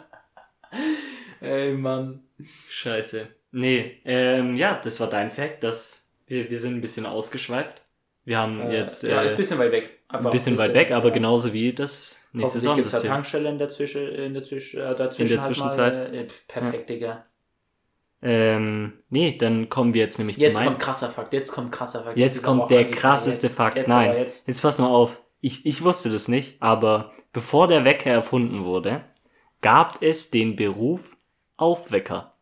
Ey, Mann. Scheiße. Nee, ähm, ja, das war dein Fact, dass wir, wir sind ein bisschen ausgeschweift. Wir haben Äh, jetzt ja, äh, ist ein bisschen weit weg. Einfach ein bisschen weit weg, aber ja. genauso wie das nächste Hoffentlich gibt's da Sonnensystem. Tankstelle in der, Zwischen, in der, Zwisch, äh, dazwischen In der halt Zwischenzeit. Mal, äh, perfekt, Digga. Ähm, nee, dann kommen wir jetzt nämlich Jetzt zu meinem. kommt krasser Fakt, jetzt kommt krasser Fakt. Jetzt ist kommt der krasseste jetzt, Fakt. Jetzt Nein. Jetzt, Jetzt pass mal auf. Ich, ich wusste das nicht, aber bevor der Wecker erfunden wurde, gab es den Beruf Aufwecker.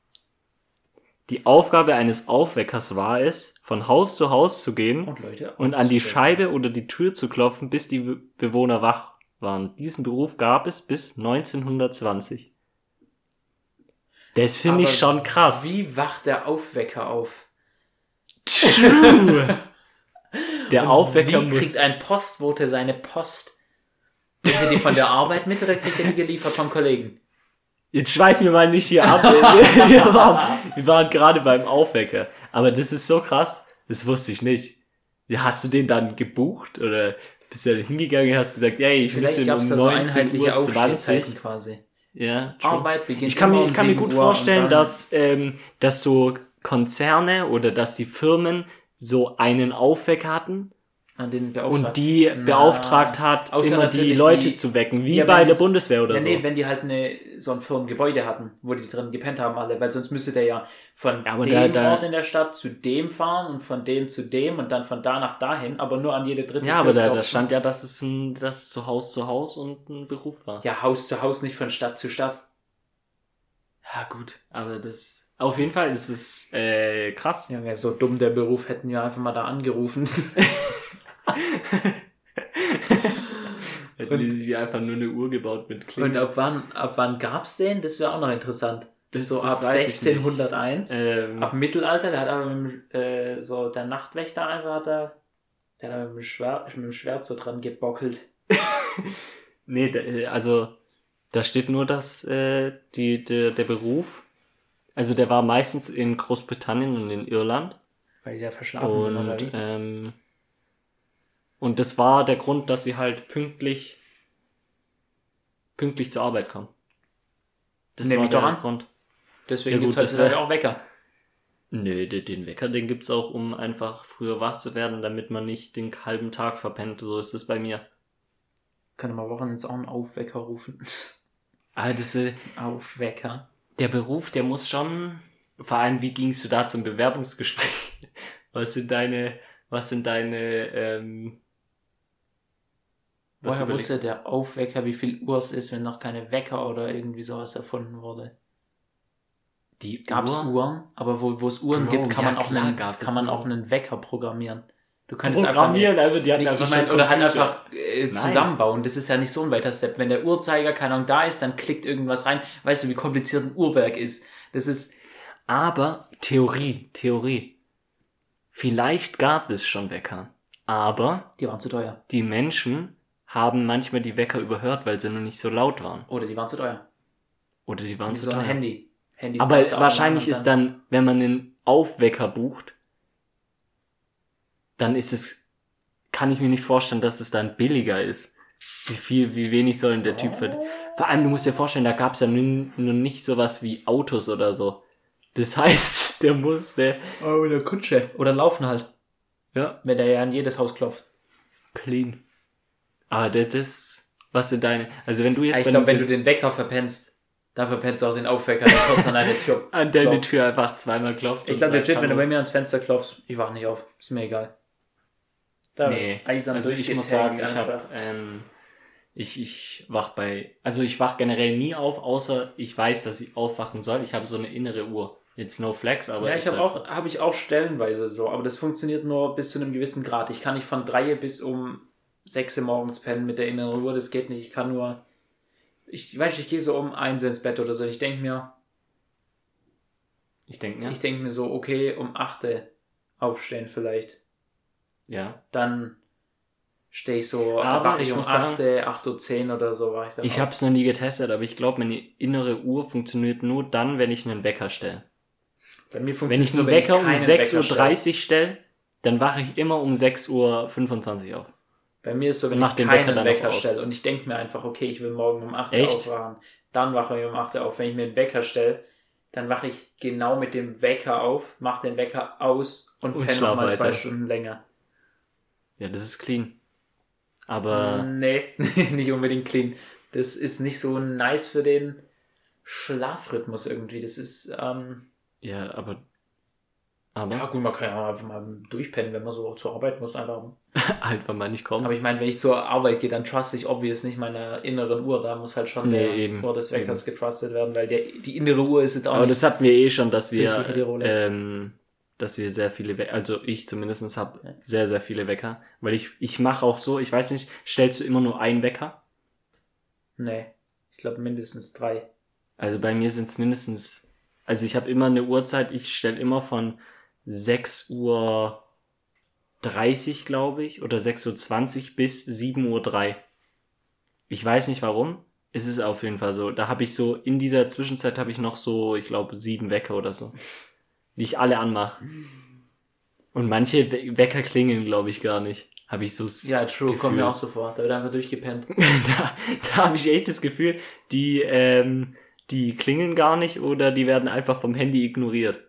Die Aufgabe eines Aufweckers war es, von Haus zu Haus zu gehen und und an die. Scheibe oder die Tür zu klopfen, bis die Be- Bewohner wach waren. Diesen Beruf gab es bis 1920. Das finde ich schon krass. Wie wacht der Aufwecker auf? True. Der Und Aufwecker Wie muss. kriegt ein Postbote seine Post? Kriegt er die von der Arbeit mit oder kriegt er die geliefert vom Kollegen? Jetzt schweifen wir mal nicht hier ab. Wir, waren, wir waren gerade beim Aufwecker. Aber das ist so krass. Das wusste ich nicht. Hast du den dann gebucht oder bist du da hingegangen und hast gesagt, ey, ich müsste um es da so 19 einheitliche Uhr Aufstehzeiten 20. quasi. Ja, true. Arbeit beginnt Ich kann mir, um ich kann mir 7 gut Uhr vorstellen, dann- dass, ähm, dass so Konzerne oder dass die Firmen so einen Aufwecker hatten An den Beauftragten. und die Na, beauftragt hat, immer die Leute die- zu wecken, wie Ja, bei der Bundeswehr oder Ja, so. nee, wenn die halt eine, so ein Firmengebäude hatten, wo die drin gepennt haben alle, weil sonst müsste der ja von Ja, dem da- da- Ort in der Stadt zu dem fahren und von dem zu dem und dann von da nach dahin, aber nur an jede dritte ja, Tür aber da, da stand ja, dass es ein, das zu Haus zu Haus und ein Beruf war. Ja, Haus zu Haus, nicht von Stadt zu Stadt. Ja, gut, aber das, auf jeden Fall ist es äh, krass. Ja, so dumm der Beruf, hätten wir einfach mal da angerufen. Hätten die sich einfach nur eine Uhr gebaut mit und Klingen. ab wann, ab wann gab's den? Das wäre auch noch interessant. Das- so das ab weiß ich nicht. 1601. Ähm, Ab Mittelalter, der hat aber mit, dem, äh, so der Nachtwächter einfach da, der hat da mit dem Schwert, mit dem Schwert so dran gebockelt. nee, äh, also da steht nur, dass äh, die, der, der Beruf, also der war meistens in Großbritannien und in Irland. Weil die da verschlafen sind, oder Und, wie? ähm, und das war der Grund, dass sie halt pünktlich pünktlich zur Arbeit kommen. Das Nehm war ich doch der an. Grund. Deswegen ja, gibt's gut, heutzutage wär- auch Wecker. Nö, den, Wecker, den gibt's auch, um einfach früher wach zu werden, damit man nicht den halben Tag verpennt. So ist es bei mir. Könnte man Wochenends auch einen Aufwecker rufen. Ah, das, äh, Aufwecker. der Beruf, der muss schon, vor allem, wie gingst du da zum Bewerbungsgespräch? Was sind deine, was sind deine, ähm, Woher wusste der Aufwecker, wie viel Uhr es ist, wenn noch keine Wecker oder irgendwie sowas erfunden wurde? die Gab's Uhr? Uhren? Aber wo, wo es Uhren Bro, gibt, kann ja, man auch klar einen, gab es kann man Uhren. auch einen Wecker programmieren. Du könntest Programmieren, einfach einfach, die hatten nicht, einfach ich oder halt einfach äh, zusammenbauen. Das ist ja nicht so ein weiter Step. Wenn der Uhrzeiger, keine Ahnung, da ist, dann klickt irgendwas rein. Weißt du, wie kompliziert ein Uhrwerk ist? Das ist, Aber Theorie, Theorie. Vielleicht gab es schon Wecker. Aber die waren zu teuer. die Menschen haben manchmal die Wecker überhört, weil sie noch nicht so laut waren. Oder die waren zu teuer. Oder die waren zu so ein teuer. Handy. Handys Aber wahrscheinlich ist dann, wenn man einen Aufwecker bucht, dann ist es, kann ich mir nicht vorstellen, dass es dann billiger ist. Wie viel, wie wenig soll denn der Typ verdienen? Vor allem, du musst dir vorstellen, da gab es ja nun, nun nicht sowas wie Autos oder so. Das heißt, der musste, Oh, eine Kutsche. Oder laufen halt. ja, Wenn der ja an jedes Haus klopft. clean. Ah, das, das, was sind deine, also wenn du jetzt, ich glaube, wenn du den Wecker verpennst, dann verpennst du auch den Aufwecker, der kurz an deine Tür an deine klopft. Tür einfach zweimal klopft. Ich glaube legit, wenn du bei mir ans Fenster klopfst, ich wach nicht auf. Ist mir egal. Da Nee, eisern also ich muss sagen, ich habe, ähm, ich, ich wach bei, also ich wach generell nie auf, außer ich weiß, dass ich aufwachen soll. Ich habe so eine innere Uhr. Jetzt no flex, aber ja, ist ich habe halt auch, habe ich auch stellenweise so, aber das funktioniert nur bis zu einem gewissen Grad. Ich kann nicht von drei bis um sechs Uhr morgens pennen mit der inneren Uhr, das geht nicht. Ich kann nur, ich weiß, ich gehe so um eins ins Bett oder so. Ich denke mir, So. Ich denke mir, ich denke mir so, okay, um achte aufstehen vielleicht. ja. Dann stehe ich so, Aber wache ich, ich um muss sagen- 8, 8 Uhr 10 oder so, war ich dann Ich habe es noch nie getestet, aber ich glaube, meine innere Uhr funktioniert nur dann, wenn ich einen Wecker stelle. Bei mir Wenn funktioniert ich einen nur, Wecker um keinen 6.30 Wecker Uhr stelle, dann wache ich immer um 6.25 Uhr auf. Bei mir ist so, wenn Mach ich keinen Wecker stelle und ich denke mir einfach, okay, ich will morgen um 8 Uhr aufwachen, dann wache ich um 8 Uhr auf. Wenn ich mir einen Wecker stelle, dann wache ich genau mit dem Wecker auf, mache den Wecker aus und, Und penne nochmal zwei. Stunden länger. Ja, das ist clean. Aber Nee, nicht unbedingt clean. Das ist nicht so nice für den Schlafrhythmus irgendwie. Das ist, ähm, ja, aber ja aber gut, man kann ja auch einfach mal durchpennen, wenn man so zur Arbeit muss, einfach. einfach mal nicht kommen. Aber ich meine, wenn ich zur Arbeit gehe, dann trust ich obvious nicht meiner inneren Uhr. Da muss halt schon Nee, der eben, Uhr des Weckers getrustet werden, weil der, die innere Uhr ist jetzt auch Aber nicht. das hatten wir eh schon, dass wir, ähm, dass wir sehr viele Wecker, also ich zumindest habe Ja. sehr, sehr viele Wecker. Weil ich, ich mache auch so, ich weiß nicht, stellst du immer nur einen Wecker? nee, ich glaube mindestens drei. Also bei mir sind es mindestens, also ich habe immer eine Uhrzeit, ich stelle immer von 6 Uhr 30, glaube ich, oder 6.20 Uhr bis 7.03 Uhr. Ich weiß nicht warum. Es ist auf jeden Fall so. Da habe ich so, in dieser Zwischenzeit habe ich noch so, ich glaube, sieben Wecker oder so. Die ich alle anmache. Und manche We Wecker klingeln, glaube ich, gar nicht. Habe ich so. Ja, true, Gefühl. kommt mir auch so vor. Da wird einfach durchgepennt. da da habe ich echt das Gefühl, die, ähm, die klingeln gar nicht oder die werden einfach vom Handy ignoriert.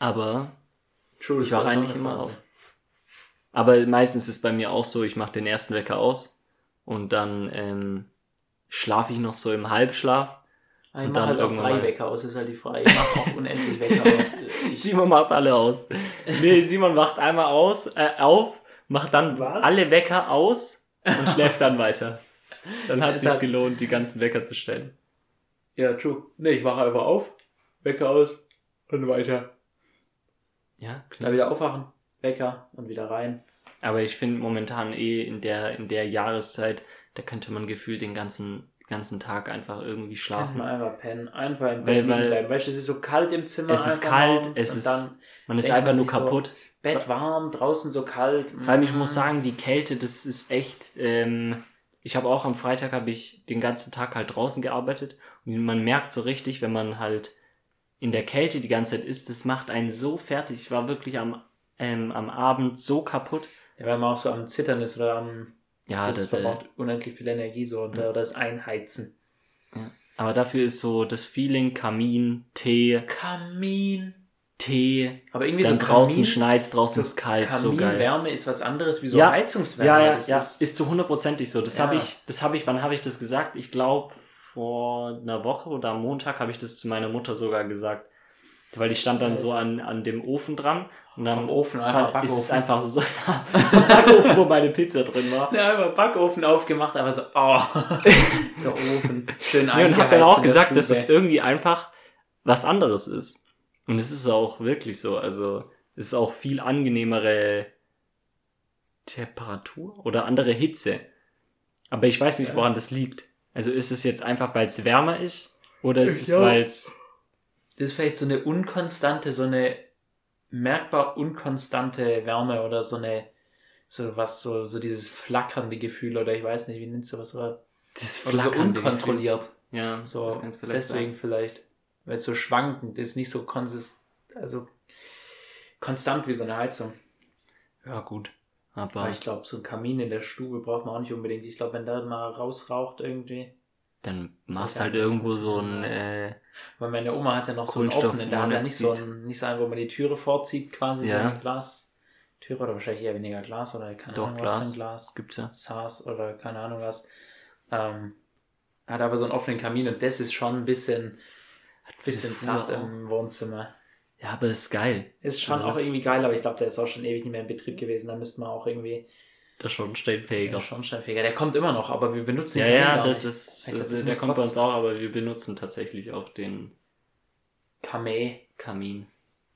Aber True, Ich wache eigentlich immer auf. Aber meistens ist bei mir auch so, ich mache den ersten Wecker aus und dann ähm, schlafe ich noch so im Halbschlaf. Ich Und dann halt irgendwann drei mal- Wecker aus, ist halt die Frage. Ich mache auch unendlich Wecker aus. Ich, Simon macht alle aus. Nee, Simon wacht einmal aus, äh, auf, macht dann Was? alle Wecker aus und schläft dann weiter. Dann hat Es es sich hat- gelohnt, die ganzen Wecker zu stellen. ja, true. Nee, ich wache einfach auf, Wecker aus und weiter. Ja, Dann wieder aufwachen, Wecker und wieder rein. Aber ich finde momentan eh in der, in der Jahreszeit, da könnte man gefühlt den ganzen, ganzen Tag einfach irgendwie schlafen. man einfach pennen, einfach im Bett weil- bleiben. Weißt du, es ist so kalt im Zimmer. Es ist kalt, es ist- dann Man ist einfach man nur sich so, kaputt. Bett warm, draußen so kalt. Vor allem, ich Mm. muss sagen, die Kälte, das ist echt. Ähm, ich habe auch am Freitag habe ich den ganzen Tag halt draußen gearbeitet und man merkt so richtig, wenn man halt in der Kälte die ganze Zeit ist, das macht einen so fertig. Ich war wirklich am ähm, am Abend so kaputt. Ja, weil man auch so am Zittern ist oder am. Ja, das das, verbraucht unendlich viel Energie so und Ja. äh, das Einheizen. aber dafür ist so das Feeling Kamin, Tee, Kamin. Tee, Aber irgendwie dann so draußen Kamin, schneit's, draußen ist kalt, so geil. Kaminwärme ist was anderes wie so Ja. Heizungswärme. Ja, ja, das ja, ist, ist, zu hundertprozentig so. Das Ja. habe ich, das habe ich, wann habe ich das gesagt? Ich glaube vor einer Woche oder am Montag habe ich das zu meiner Mutter sogar gesagt. Weil die stand dann so an, an dem Ofen dran und dann Am Ofen, einfach ist es Backofen. einfach so, Backofen, wo meine Pizza drin war. Ja, einfach Backofen aufgemacht, aber so, oh, der Ofen. Schön Ja, und hab dann auch gesagt, dass es irgendwie einfach was anderes ist. Und es ist auch wirklich so. Also es ist auch viel angenehmere Temperatur oder andere Hitze. Aber ich weiß nicht, woran das liegt. Also ist es jetzt einfach, weil es wärmer ist? Oder ist Ich es, weil es... Das ist vielleicht so eine unkonstante, so eine merkbar unkonstante Wärme oder so eine, so was, so, so dieses flackernde Gefühl oder ich weiß nicht, wie nennst du was, oder, Das oder so unkontrolliert. Gefühl. Ja, So, vielleicht deswegen vielleicht, weil es so schwankend ist, nicht so konsist, also konstant wie so eine Heizung. sein. Ja, gut. Aber Aber ich glaube, so ein Kamin in der Stube braucht man auch nicht unbedingt. Ich glaube, wenn der mal rausraucht irgendwie. dann machst ich halt irgendwo so ein... Äh, Weil meine Oma hat ja noch so einen offenen, der hat ja nicht so ein, nicht so einen, wo man die Türe vorzieht, quasi so Ja. eine Glastüre oder wahrscheinlich eher weniger Glas oder keine Doch, Ahnung was für Glas. ein Glas. gibt's ja. SARS oder keine Ahnung was. Ähm, hat aber so einen offenen Kamin und das ist schon ein bisschen, bisschen früher sass auch. im Wohnzimmer. Ja, aber ist geil. Ist schon Also auch das- irgendwie geil, aber ich glaube, der ist auch schon ewig nicht mehr in Betrieb gewesen. Da müsste man auch irgendwie Das schon stellfähiger. ja, Schornsteinfeger. Der kommt immer noch, aber wir benutzen Ja, den ja, gar das, das, Ich glaub, das, das der kommt bei uns auch, aber wir benutzen tatsächlich auch den Kameh, Kamin.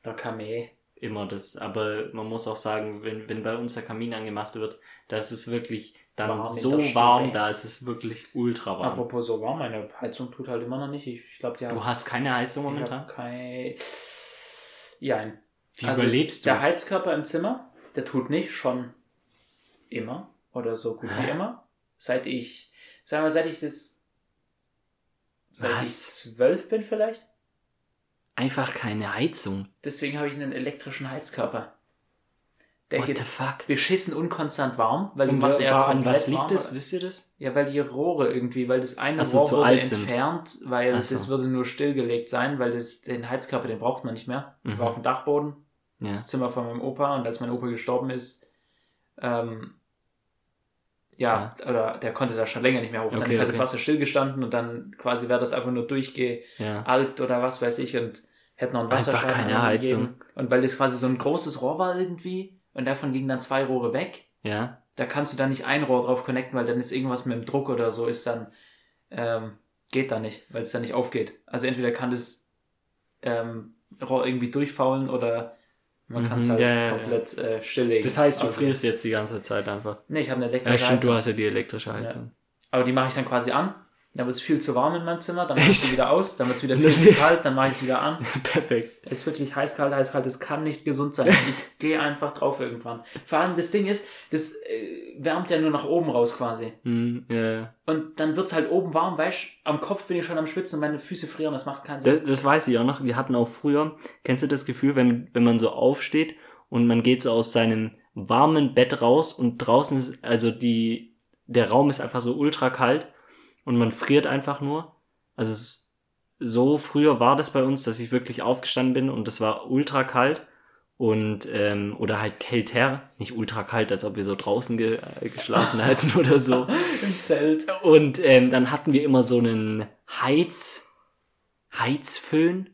der Kameh. Immer das. Aber man muss auch sagen, wenn, wenn bei uns der Kamin angemacht wird, da ist es wirklich dann Warm so der Stube. warm, da ist es wirklich ultra warm. Apropos so warm, meine Heizung tut halt immer noch nicht. Ich, ich glaube, die du hast keine Heizung ich momentan? kein. Ja, Wie also überlebst du? Der Heizkörper im Zimmer, der tut nicht schon immer oder so gut wie immer. Seit ich, sagen wir, seit ich das, seit Was? ich zwölf bin vielleicht. Einfach keine Heizung. Deswegen habe ich einen elektrischen Heizkörper. Der What geht the fuck? beschissen unkonstant warm, weil Und du machst wa- ja wa- an komplett was liegt warm. das? Wisst ihr das? Ja, weil die Rohre irgendwie, weil das eine Ach so, Rohr wurde alt sind. entfernt, weil Ach so. das würde nur stillgelegt sein, weil das, den Heizkörper, den braucht man nicht mehr. Mhm. War auf dem Dachboden, Ja. das Zimmer von meinem Opa und als mein Opa gestorben ist, ähm, ja, oder der konnte da schon länger nicht mehr hoch. Dann Okay, ist halt das okay. Wasser stillgestanden und dann quasi wäre das einfach nur durchgealkt Ja. oder was weiß ich und hätte noch einen Einfach Wasserschaden keine. Heizung. Und weil das quasi so ein großes Rohr war irgendwie und davon gingen dann zwei Rohre weg, Ja. da kannst du dann nicht ein Rohr drauf connecten, weil dann ist irgendwas mit dem Druck oder so, ist dann, ähm, geht da nicht, weil es dann nicht aufgeht. Also entweder kann das ähm, Rohr irgendwie durchfaulen oder man Mhm, kann es halt ja, ja, ja. komplett äh, stilllegen. Das heißt, du also, frierst jetzt die ganze Zeit einfach. Nee, ich habe eine Ja, elektrische stimmt, du Heizung. hast ja die elektrische Heizung. Aber die mache ich dann quasi an. Wird es viel zu warm in meinem Zimmer, dann mache ich sie wieder aus, dann wird es wieder viel zu kalt, dann mache ich es wieder an. Perfekt. Es ist wirklich heiß, kalt, heiß, kalt. Das kann nicht gesund sein. Ich gehe einfach drauf irgendwann. Vor allem das Ding ist, das äh, wärmt ja nur nach oben raus quasi. Hm, ja. Und dann wird's halt oben warm, weißt am Kopf bin ich schon am Schwitzen und meine Füße frieren, das macht keinen Sinn. Das, das weiß ich auch noch. Wir hatten auch früher, kennst du das Gefühl, wenn, wenn man so aufsteht und man geht so aus seinem warmen Bett raus und draußen ist, also die, der Raum ist einfach so ultra kalt und man friert einfach nur. Also ist, so früher war das bei uns, dass ich wirklich aufgestanden bin und es war ultra kalt Und, ähm, oder halt kälter, nicht ultra kalt, als ob wir so draußen ge äh, geschlafen hätten oder so. Im Zelt. Und ähm, dann hatten wir immer so einen Heiz, Heizföhn.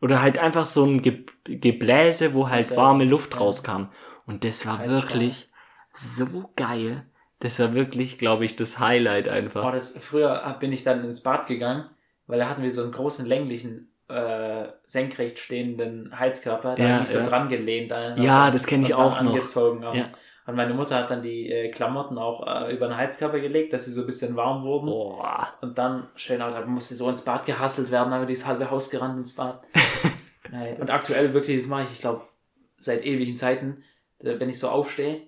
Oder halt einfach so ein Ge Gebläse, wo halt warme Luft rauskam. Und das war wirklich so geil. Das war wirklich, glaube ich, das Highlight einfach. Boah, das, früher bin ich dann ins Bad gegangen, weil da hatten wir so einen großen länglichen, äh, senkrecht stehenden Heizkörper. Da Ja, hab ich mich so ja. dran gelehnt. Dann, Ja, das kenn ich auch noch. Angezogen, Ja. Und meine Mutter hat dann die äh, Klamotten auch äh, über den Heizkörper gelegt, dass sie so ein bisschen warm wurden. Boah. Und dann, schön, aber da musste so ins Bad gehasselt werden, aber dieses halbe Haus gerannt ins Bad. Und aktuell wirklich, das mache ich, ich glaube, seit ewigen Zeiten, da- wenn ich so aufstehe,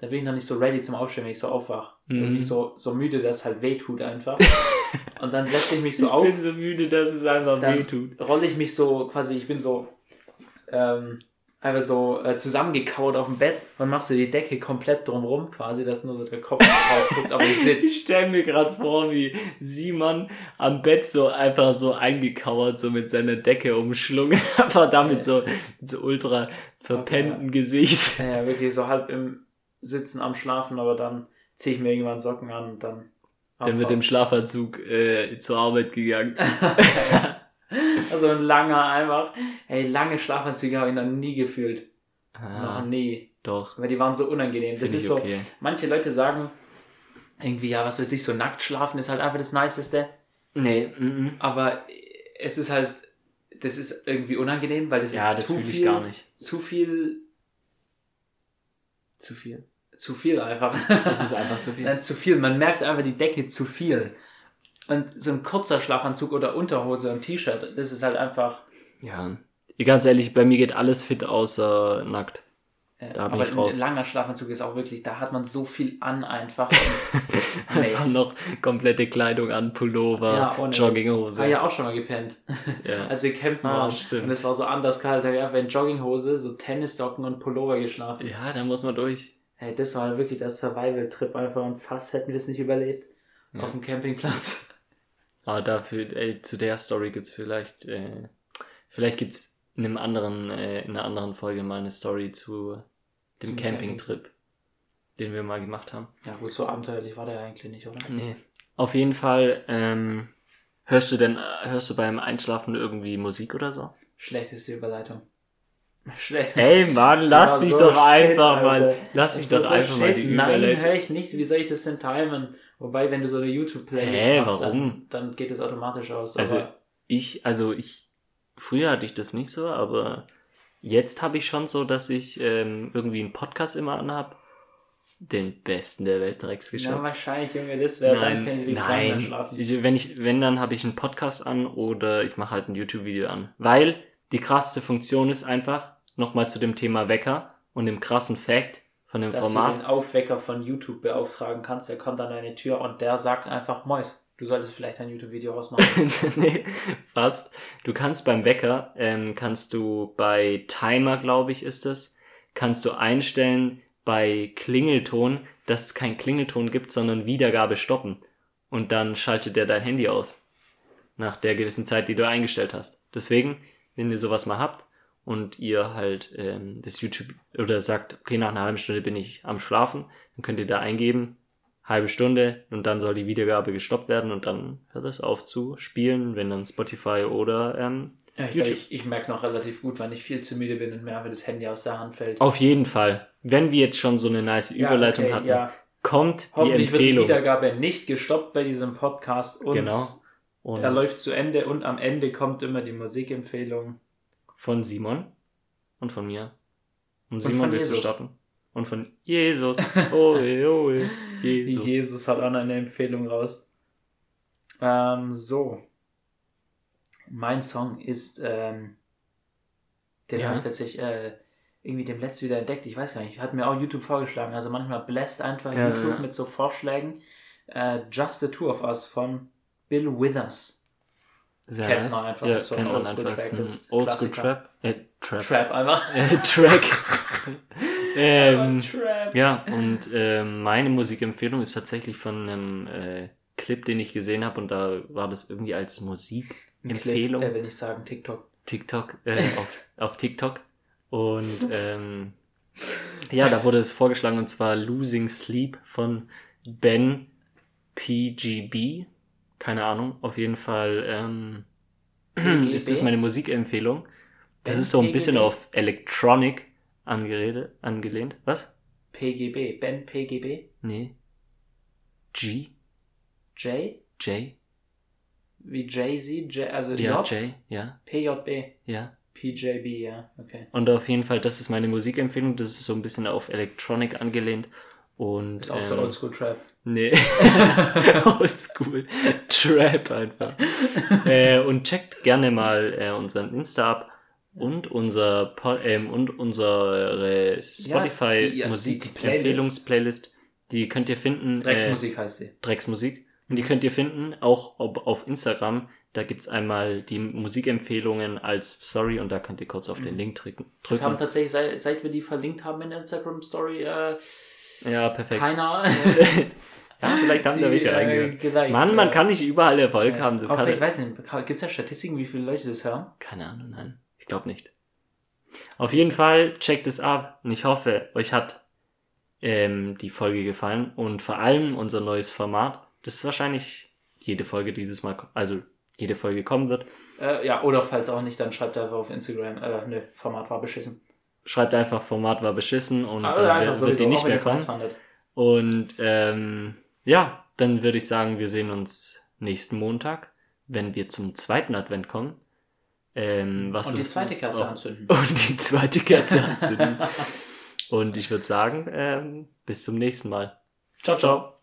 da bin ich noch nicht so ready zum Aufstehen, wenn ich so aufwach. Mhm. Bin ich so, so müde, dass es halt weh tut einfach. und dann setze ich mich so ich auf, bin so müde, dass es einfach Dann- wehtut. rolle ich mich so, quasi, ich bin so, ähm, einfach so äh, zusammengekauert auf dem Bett und mach so die Decke komplett drumrum, quasi, dass nur so der Kopf rausguckt, aber ich Ich sitze. stelle mir gerade vor, wie Simon am Bett so einfach so eingekauert, so mit seiner Decke umschlungen, einfach damit so, mit so ultra verpennten Gesicht. Ja, wirklich so halb im Sitzen am Schlafen, aber dann ziehe ich mir irgendwann Socken an und dann. Dann wird im Schlafanzug äh, zur Arbeit gegangen. also ein langer einfach. Ey, lange Schlafanzüge habe ich noch nie gefühlt. Noch Ah, nie. doch, Weil die waren so unangenehm. Das finde ist ich so. okay. Manche Leute sagen irgendwie, ja, was weiß ich, so nackt schlafen ist halt einfach das Niceste. Nee, mhm. Aber es ist halt, das ist irgendwie unangenehm, weil das ja, ist das zu fühle ich viel, gar nicht. zu viel, Zu viel. Zu viel einfach. Das ist einfach zu viel. Nein, zu viel. Man merkt einfach die Decke zu viel. Und so ein kurzer Schlafanzug oder Unterhose und T-Shirt, das ist halt einfach. Ja. Ganz ehrlich, bei mir geht alles fit außer nackt. Da bin aber ich raus. ein langer Schlafanzug ist auch wirklich, da hat man so viel an einfach. Einfach noch komplette Kleidung an, Pullover, ohne Jogginghose. Ah, ja, auch schon mal gepennt. Ja. Als wir campen Ah, waren. stimmt. Und es war so anders kalt, da habe ich einfach in Jogginghose, so Tennissocken und Pullover geschlafen. ja, da muss man durch. Hey, das war wirklich der Survival-Trip einfach und fast hätten wir es nicht überlebt. Ja. Auf dem Campingplatz. Aber dafür, ey, zu der Story gibt's vielleicht, äh, vielleicht gibt's in einem anderen, äh, in einer anderen Folge mal eine Story zu dem Campingtrip, den wir mal gemacht haben. Ja gut, so abenteuerlich war der eigentlich nicht, oder? Nee. Auf jeden Fall, ähm, hörst du denn, hörst du beim Einschlafen irgendwie Musik oder so? Schlechteste Überleitung. Schlecht. Ey, Mann, lass Ja, mich so doch einfach Alter. mal, lass mich doch so einfach mal shit. die Nein, Überleitung. höre ich nicht. Wie soll ich das denn timen? Wobei, wenn du so eine YouTube-Playlist Hä, machst? Dann, dann geht es automatisch aus. Also, ich, also ich, früher hatte ich das nicht so, aber jetzt habe ich schon so, dass ich ähm, irgendwie einen Podcast immer anhab. Den besten der Welt, ja, Drecksgeschätz. wahrscheinlich, Junge, das wäre nein, wie Kleiner nein. schlafen. Ich, wenn ich, wenn dann habe ich einen Podcast an oder ich mache halt ein YouTube-Video an. Weil die krasseste Funktion ist einfach, nochmal zu dem Thema Wecker und dem krassen Fact von dem Dass du Format. den Aufwecker von YouTube beauftragen kannst, der kommt an deine Tür und der sagt einfach, Mois, du solltest vielleicht ein YouTube-Video rausmachen. nee, fast. Du kannst beim Wecker, ähm, kannst du bei Timer, glaube ich, ist es, kannst du einstellen bei Klingelton, dass es keinen Klingelton gibt, sondern Wiedergabe stoppen. Und dann schaltet der dein Handy aus. Nach der gewissen Zeit, die du eingestellt hast. Deswegen, wenn ihr sowas mal habt und ihr halt ähm, das YouTube oder sagt, okay, nach einer halben Stunde bin ich am Schlafen, dann könnt ihr da eingeben, halbe Stunde und dann soll die Wiedergabe gestoppt werden und dann hört es auf zu spielen, wenn dann Spotify oder ähm, Ja, ich, YouTube. ich, ich merke noch relativ gut, wann ich viel zu müde bin und mir einfach das Handy aus der Hand fällt. auf jeden Fall, wenn wir jetzt schon so eine nice Ja, Überleitung okay, hatten, Ja. kommt die Hoffentlich wird die Empfehlung. Wiedergabe nicht gestoppt bei diesem Podcast und Genau. Und er läuft zu Ende und am Ende kommt immer die Musikempfehlung. von Simon und von mir. Und Und Simon willst du starten? Und von Jesus. Oe, oe, Jesus. Jesus hat auch noch eine Empfehlung raus. Ähm, so. Mein Song ist, ähm, den Ja. habe ich tatsächlich äh, irgendwie dem letzten wieder entdeckt. Ich weiß gar nicht. Hat mir auch YouTube vorgeschlagen. Also manchmal bläst einfach Ja, YouTube ja. mit so Vorschlägen. Äh, Just the Two of Us von Bill Withers. Sehr kennt nice. man einfach, Ja, so ein Oldschool-Track, einfach. Ist ein ist Oldschool Klassiker. Trap. Äh, Trap. Trap einfach. Äh, Track. ähm, Trap. ja, und ähm, meine Musikempfehlung ist tatsächlich von einem äh, Clip, den ich gesehen habe und da war das irgendwie als Musikempfehlung. Clip, äh, will ich sagen, TikTok. TikTok, äh, auf, auf TikTok. Und ähm, ja, da wurde es vorgeschlagen und zwar Losing Sleep von Ben PGB. Keine Ahnung, auf jeden Fall ähm, ist das meine Musikempfehlung. Das Ben ist so ein bisschen PGB? auf Electronic angerede, angelehnt. Was? PGB. Ben PGB. Nee. G? J. J? Wie Jay-Z. J, also Ja, J. J, ja, PJB. ja. PJB, ja. Okay. Und auf jeden Fall, das ist meine Musikempfehlung. Das ist so ein bisschen auf Electronic angelehnt. Und, Ist auch so ähm, Oldschool Trap. Nee. Oldschool. Trap einfach. äh, und checkt gerne mal äh, unseren Insta ab und unser po ähm, und unsere Spotify die- ja, Musik die- die Playlist. Empfehlungsplaylist. Die könnt ihr finden. Drecksmusik heißt sie. Äh, Drecksmusik. Und die könnt ihr finden, auch ob, auf Instagram. Da gibt's einmal die Musikempfehlungen als Story und da könnt ihr kurz auf den Link drücken. Das haben tatsächlich, seit, seit wir die verlinkt haben in der Instagram Story, äh, Ja, perfekt. keiner. ja, vielleicht haben da die, welche äh, reingehört. Mann, man äh, kann nicht überall Erfolg ja. haben. Das Aber kann, vielleicht, weiß ich nicht, gibt es ja Statistiken, wie viele Leute das hören? Keine Ahnung, nein. Ich glaube nicht. Auf jeden Fall checkt es ab und ich hoffe, euch hat ähm, die Folge gefallen und vor allem unser neues Format, das wahrscheinlich jede Folge dieses Mal, also jede Folge kommen wird. Äh, ja, oder falls auch nicht, dann schreibt einfach auf Instagram, äh, ne, Format war beschissen. Schreibt einfach, Format war beschissen und Oder dann wird, sowieso, die nicht mehr kommen. Und ähm, ja, dann würde ich sagen, wir sehen uns nächsten Montag, wenn wir zum zweiten Advent kommen. Ähm, was Und die zweite Kerze oh, anzünden. Und die zweite Kerze anzünden. Und ich würde sagen, ähm, bis zum nächsten Mal. Ciao, ciao.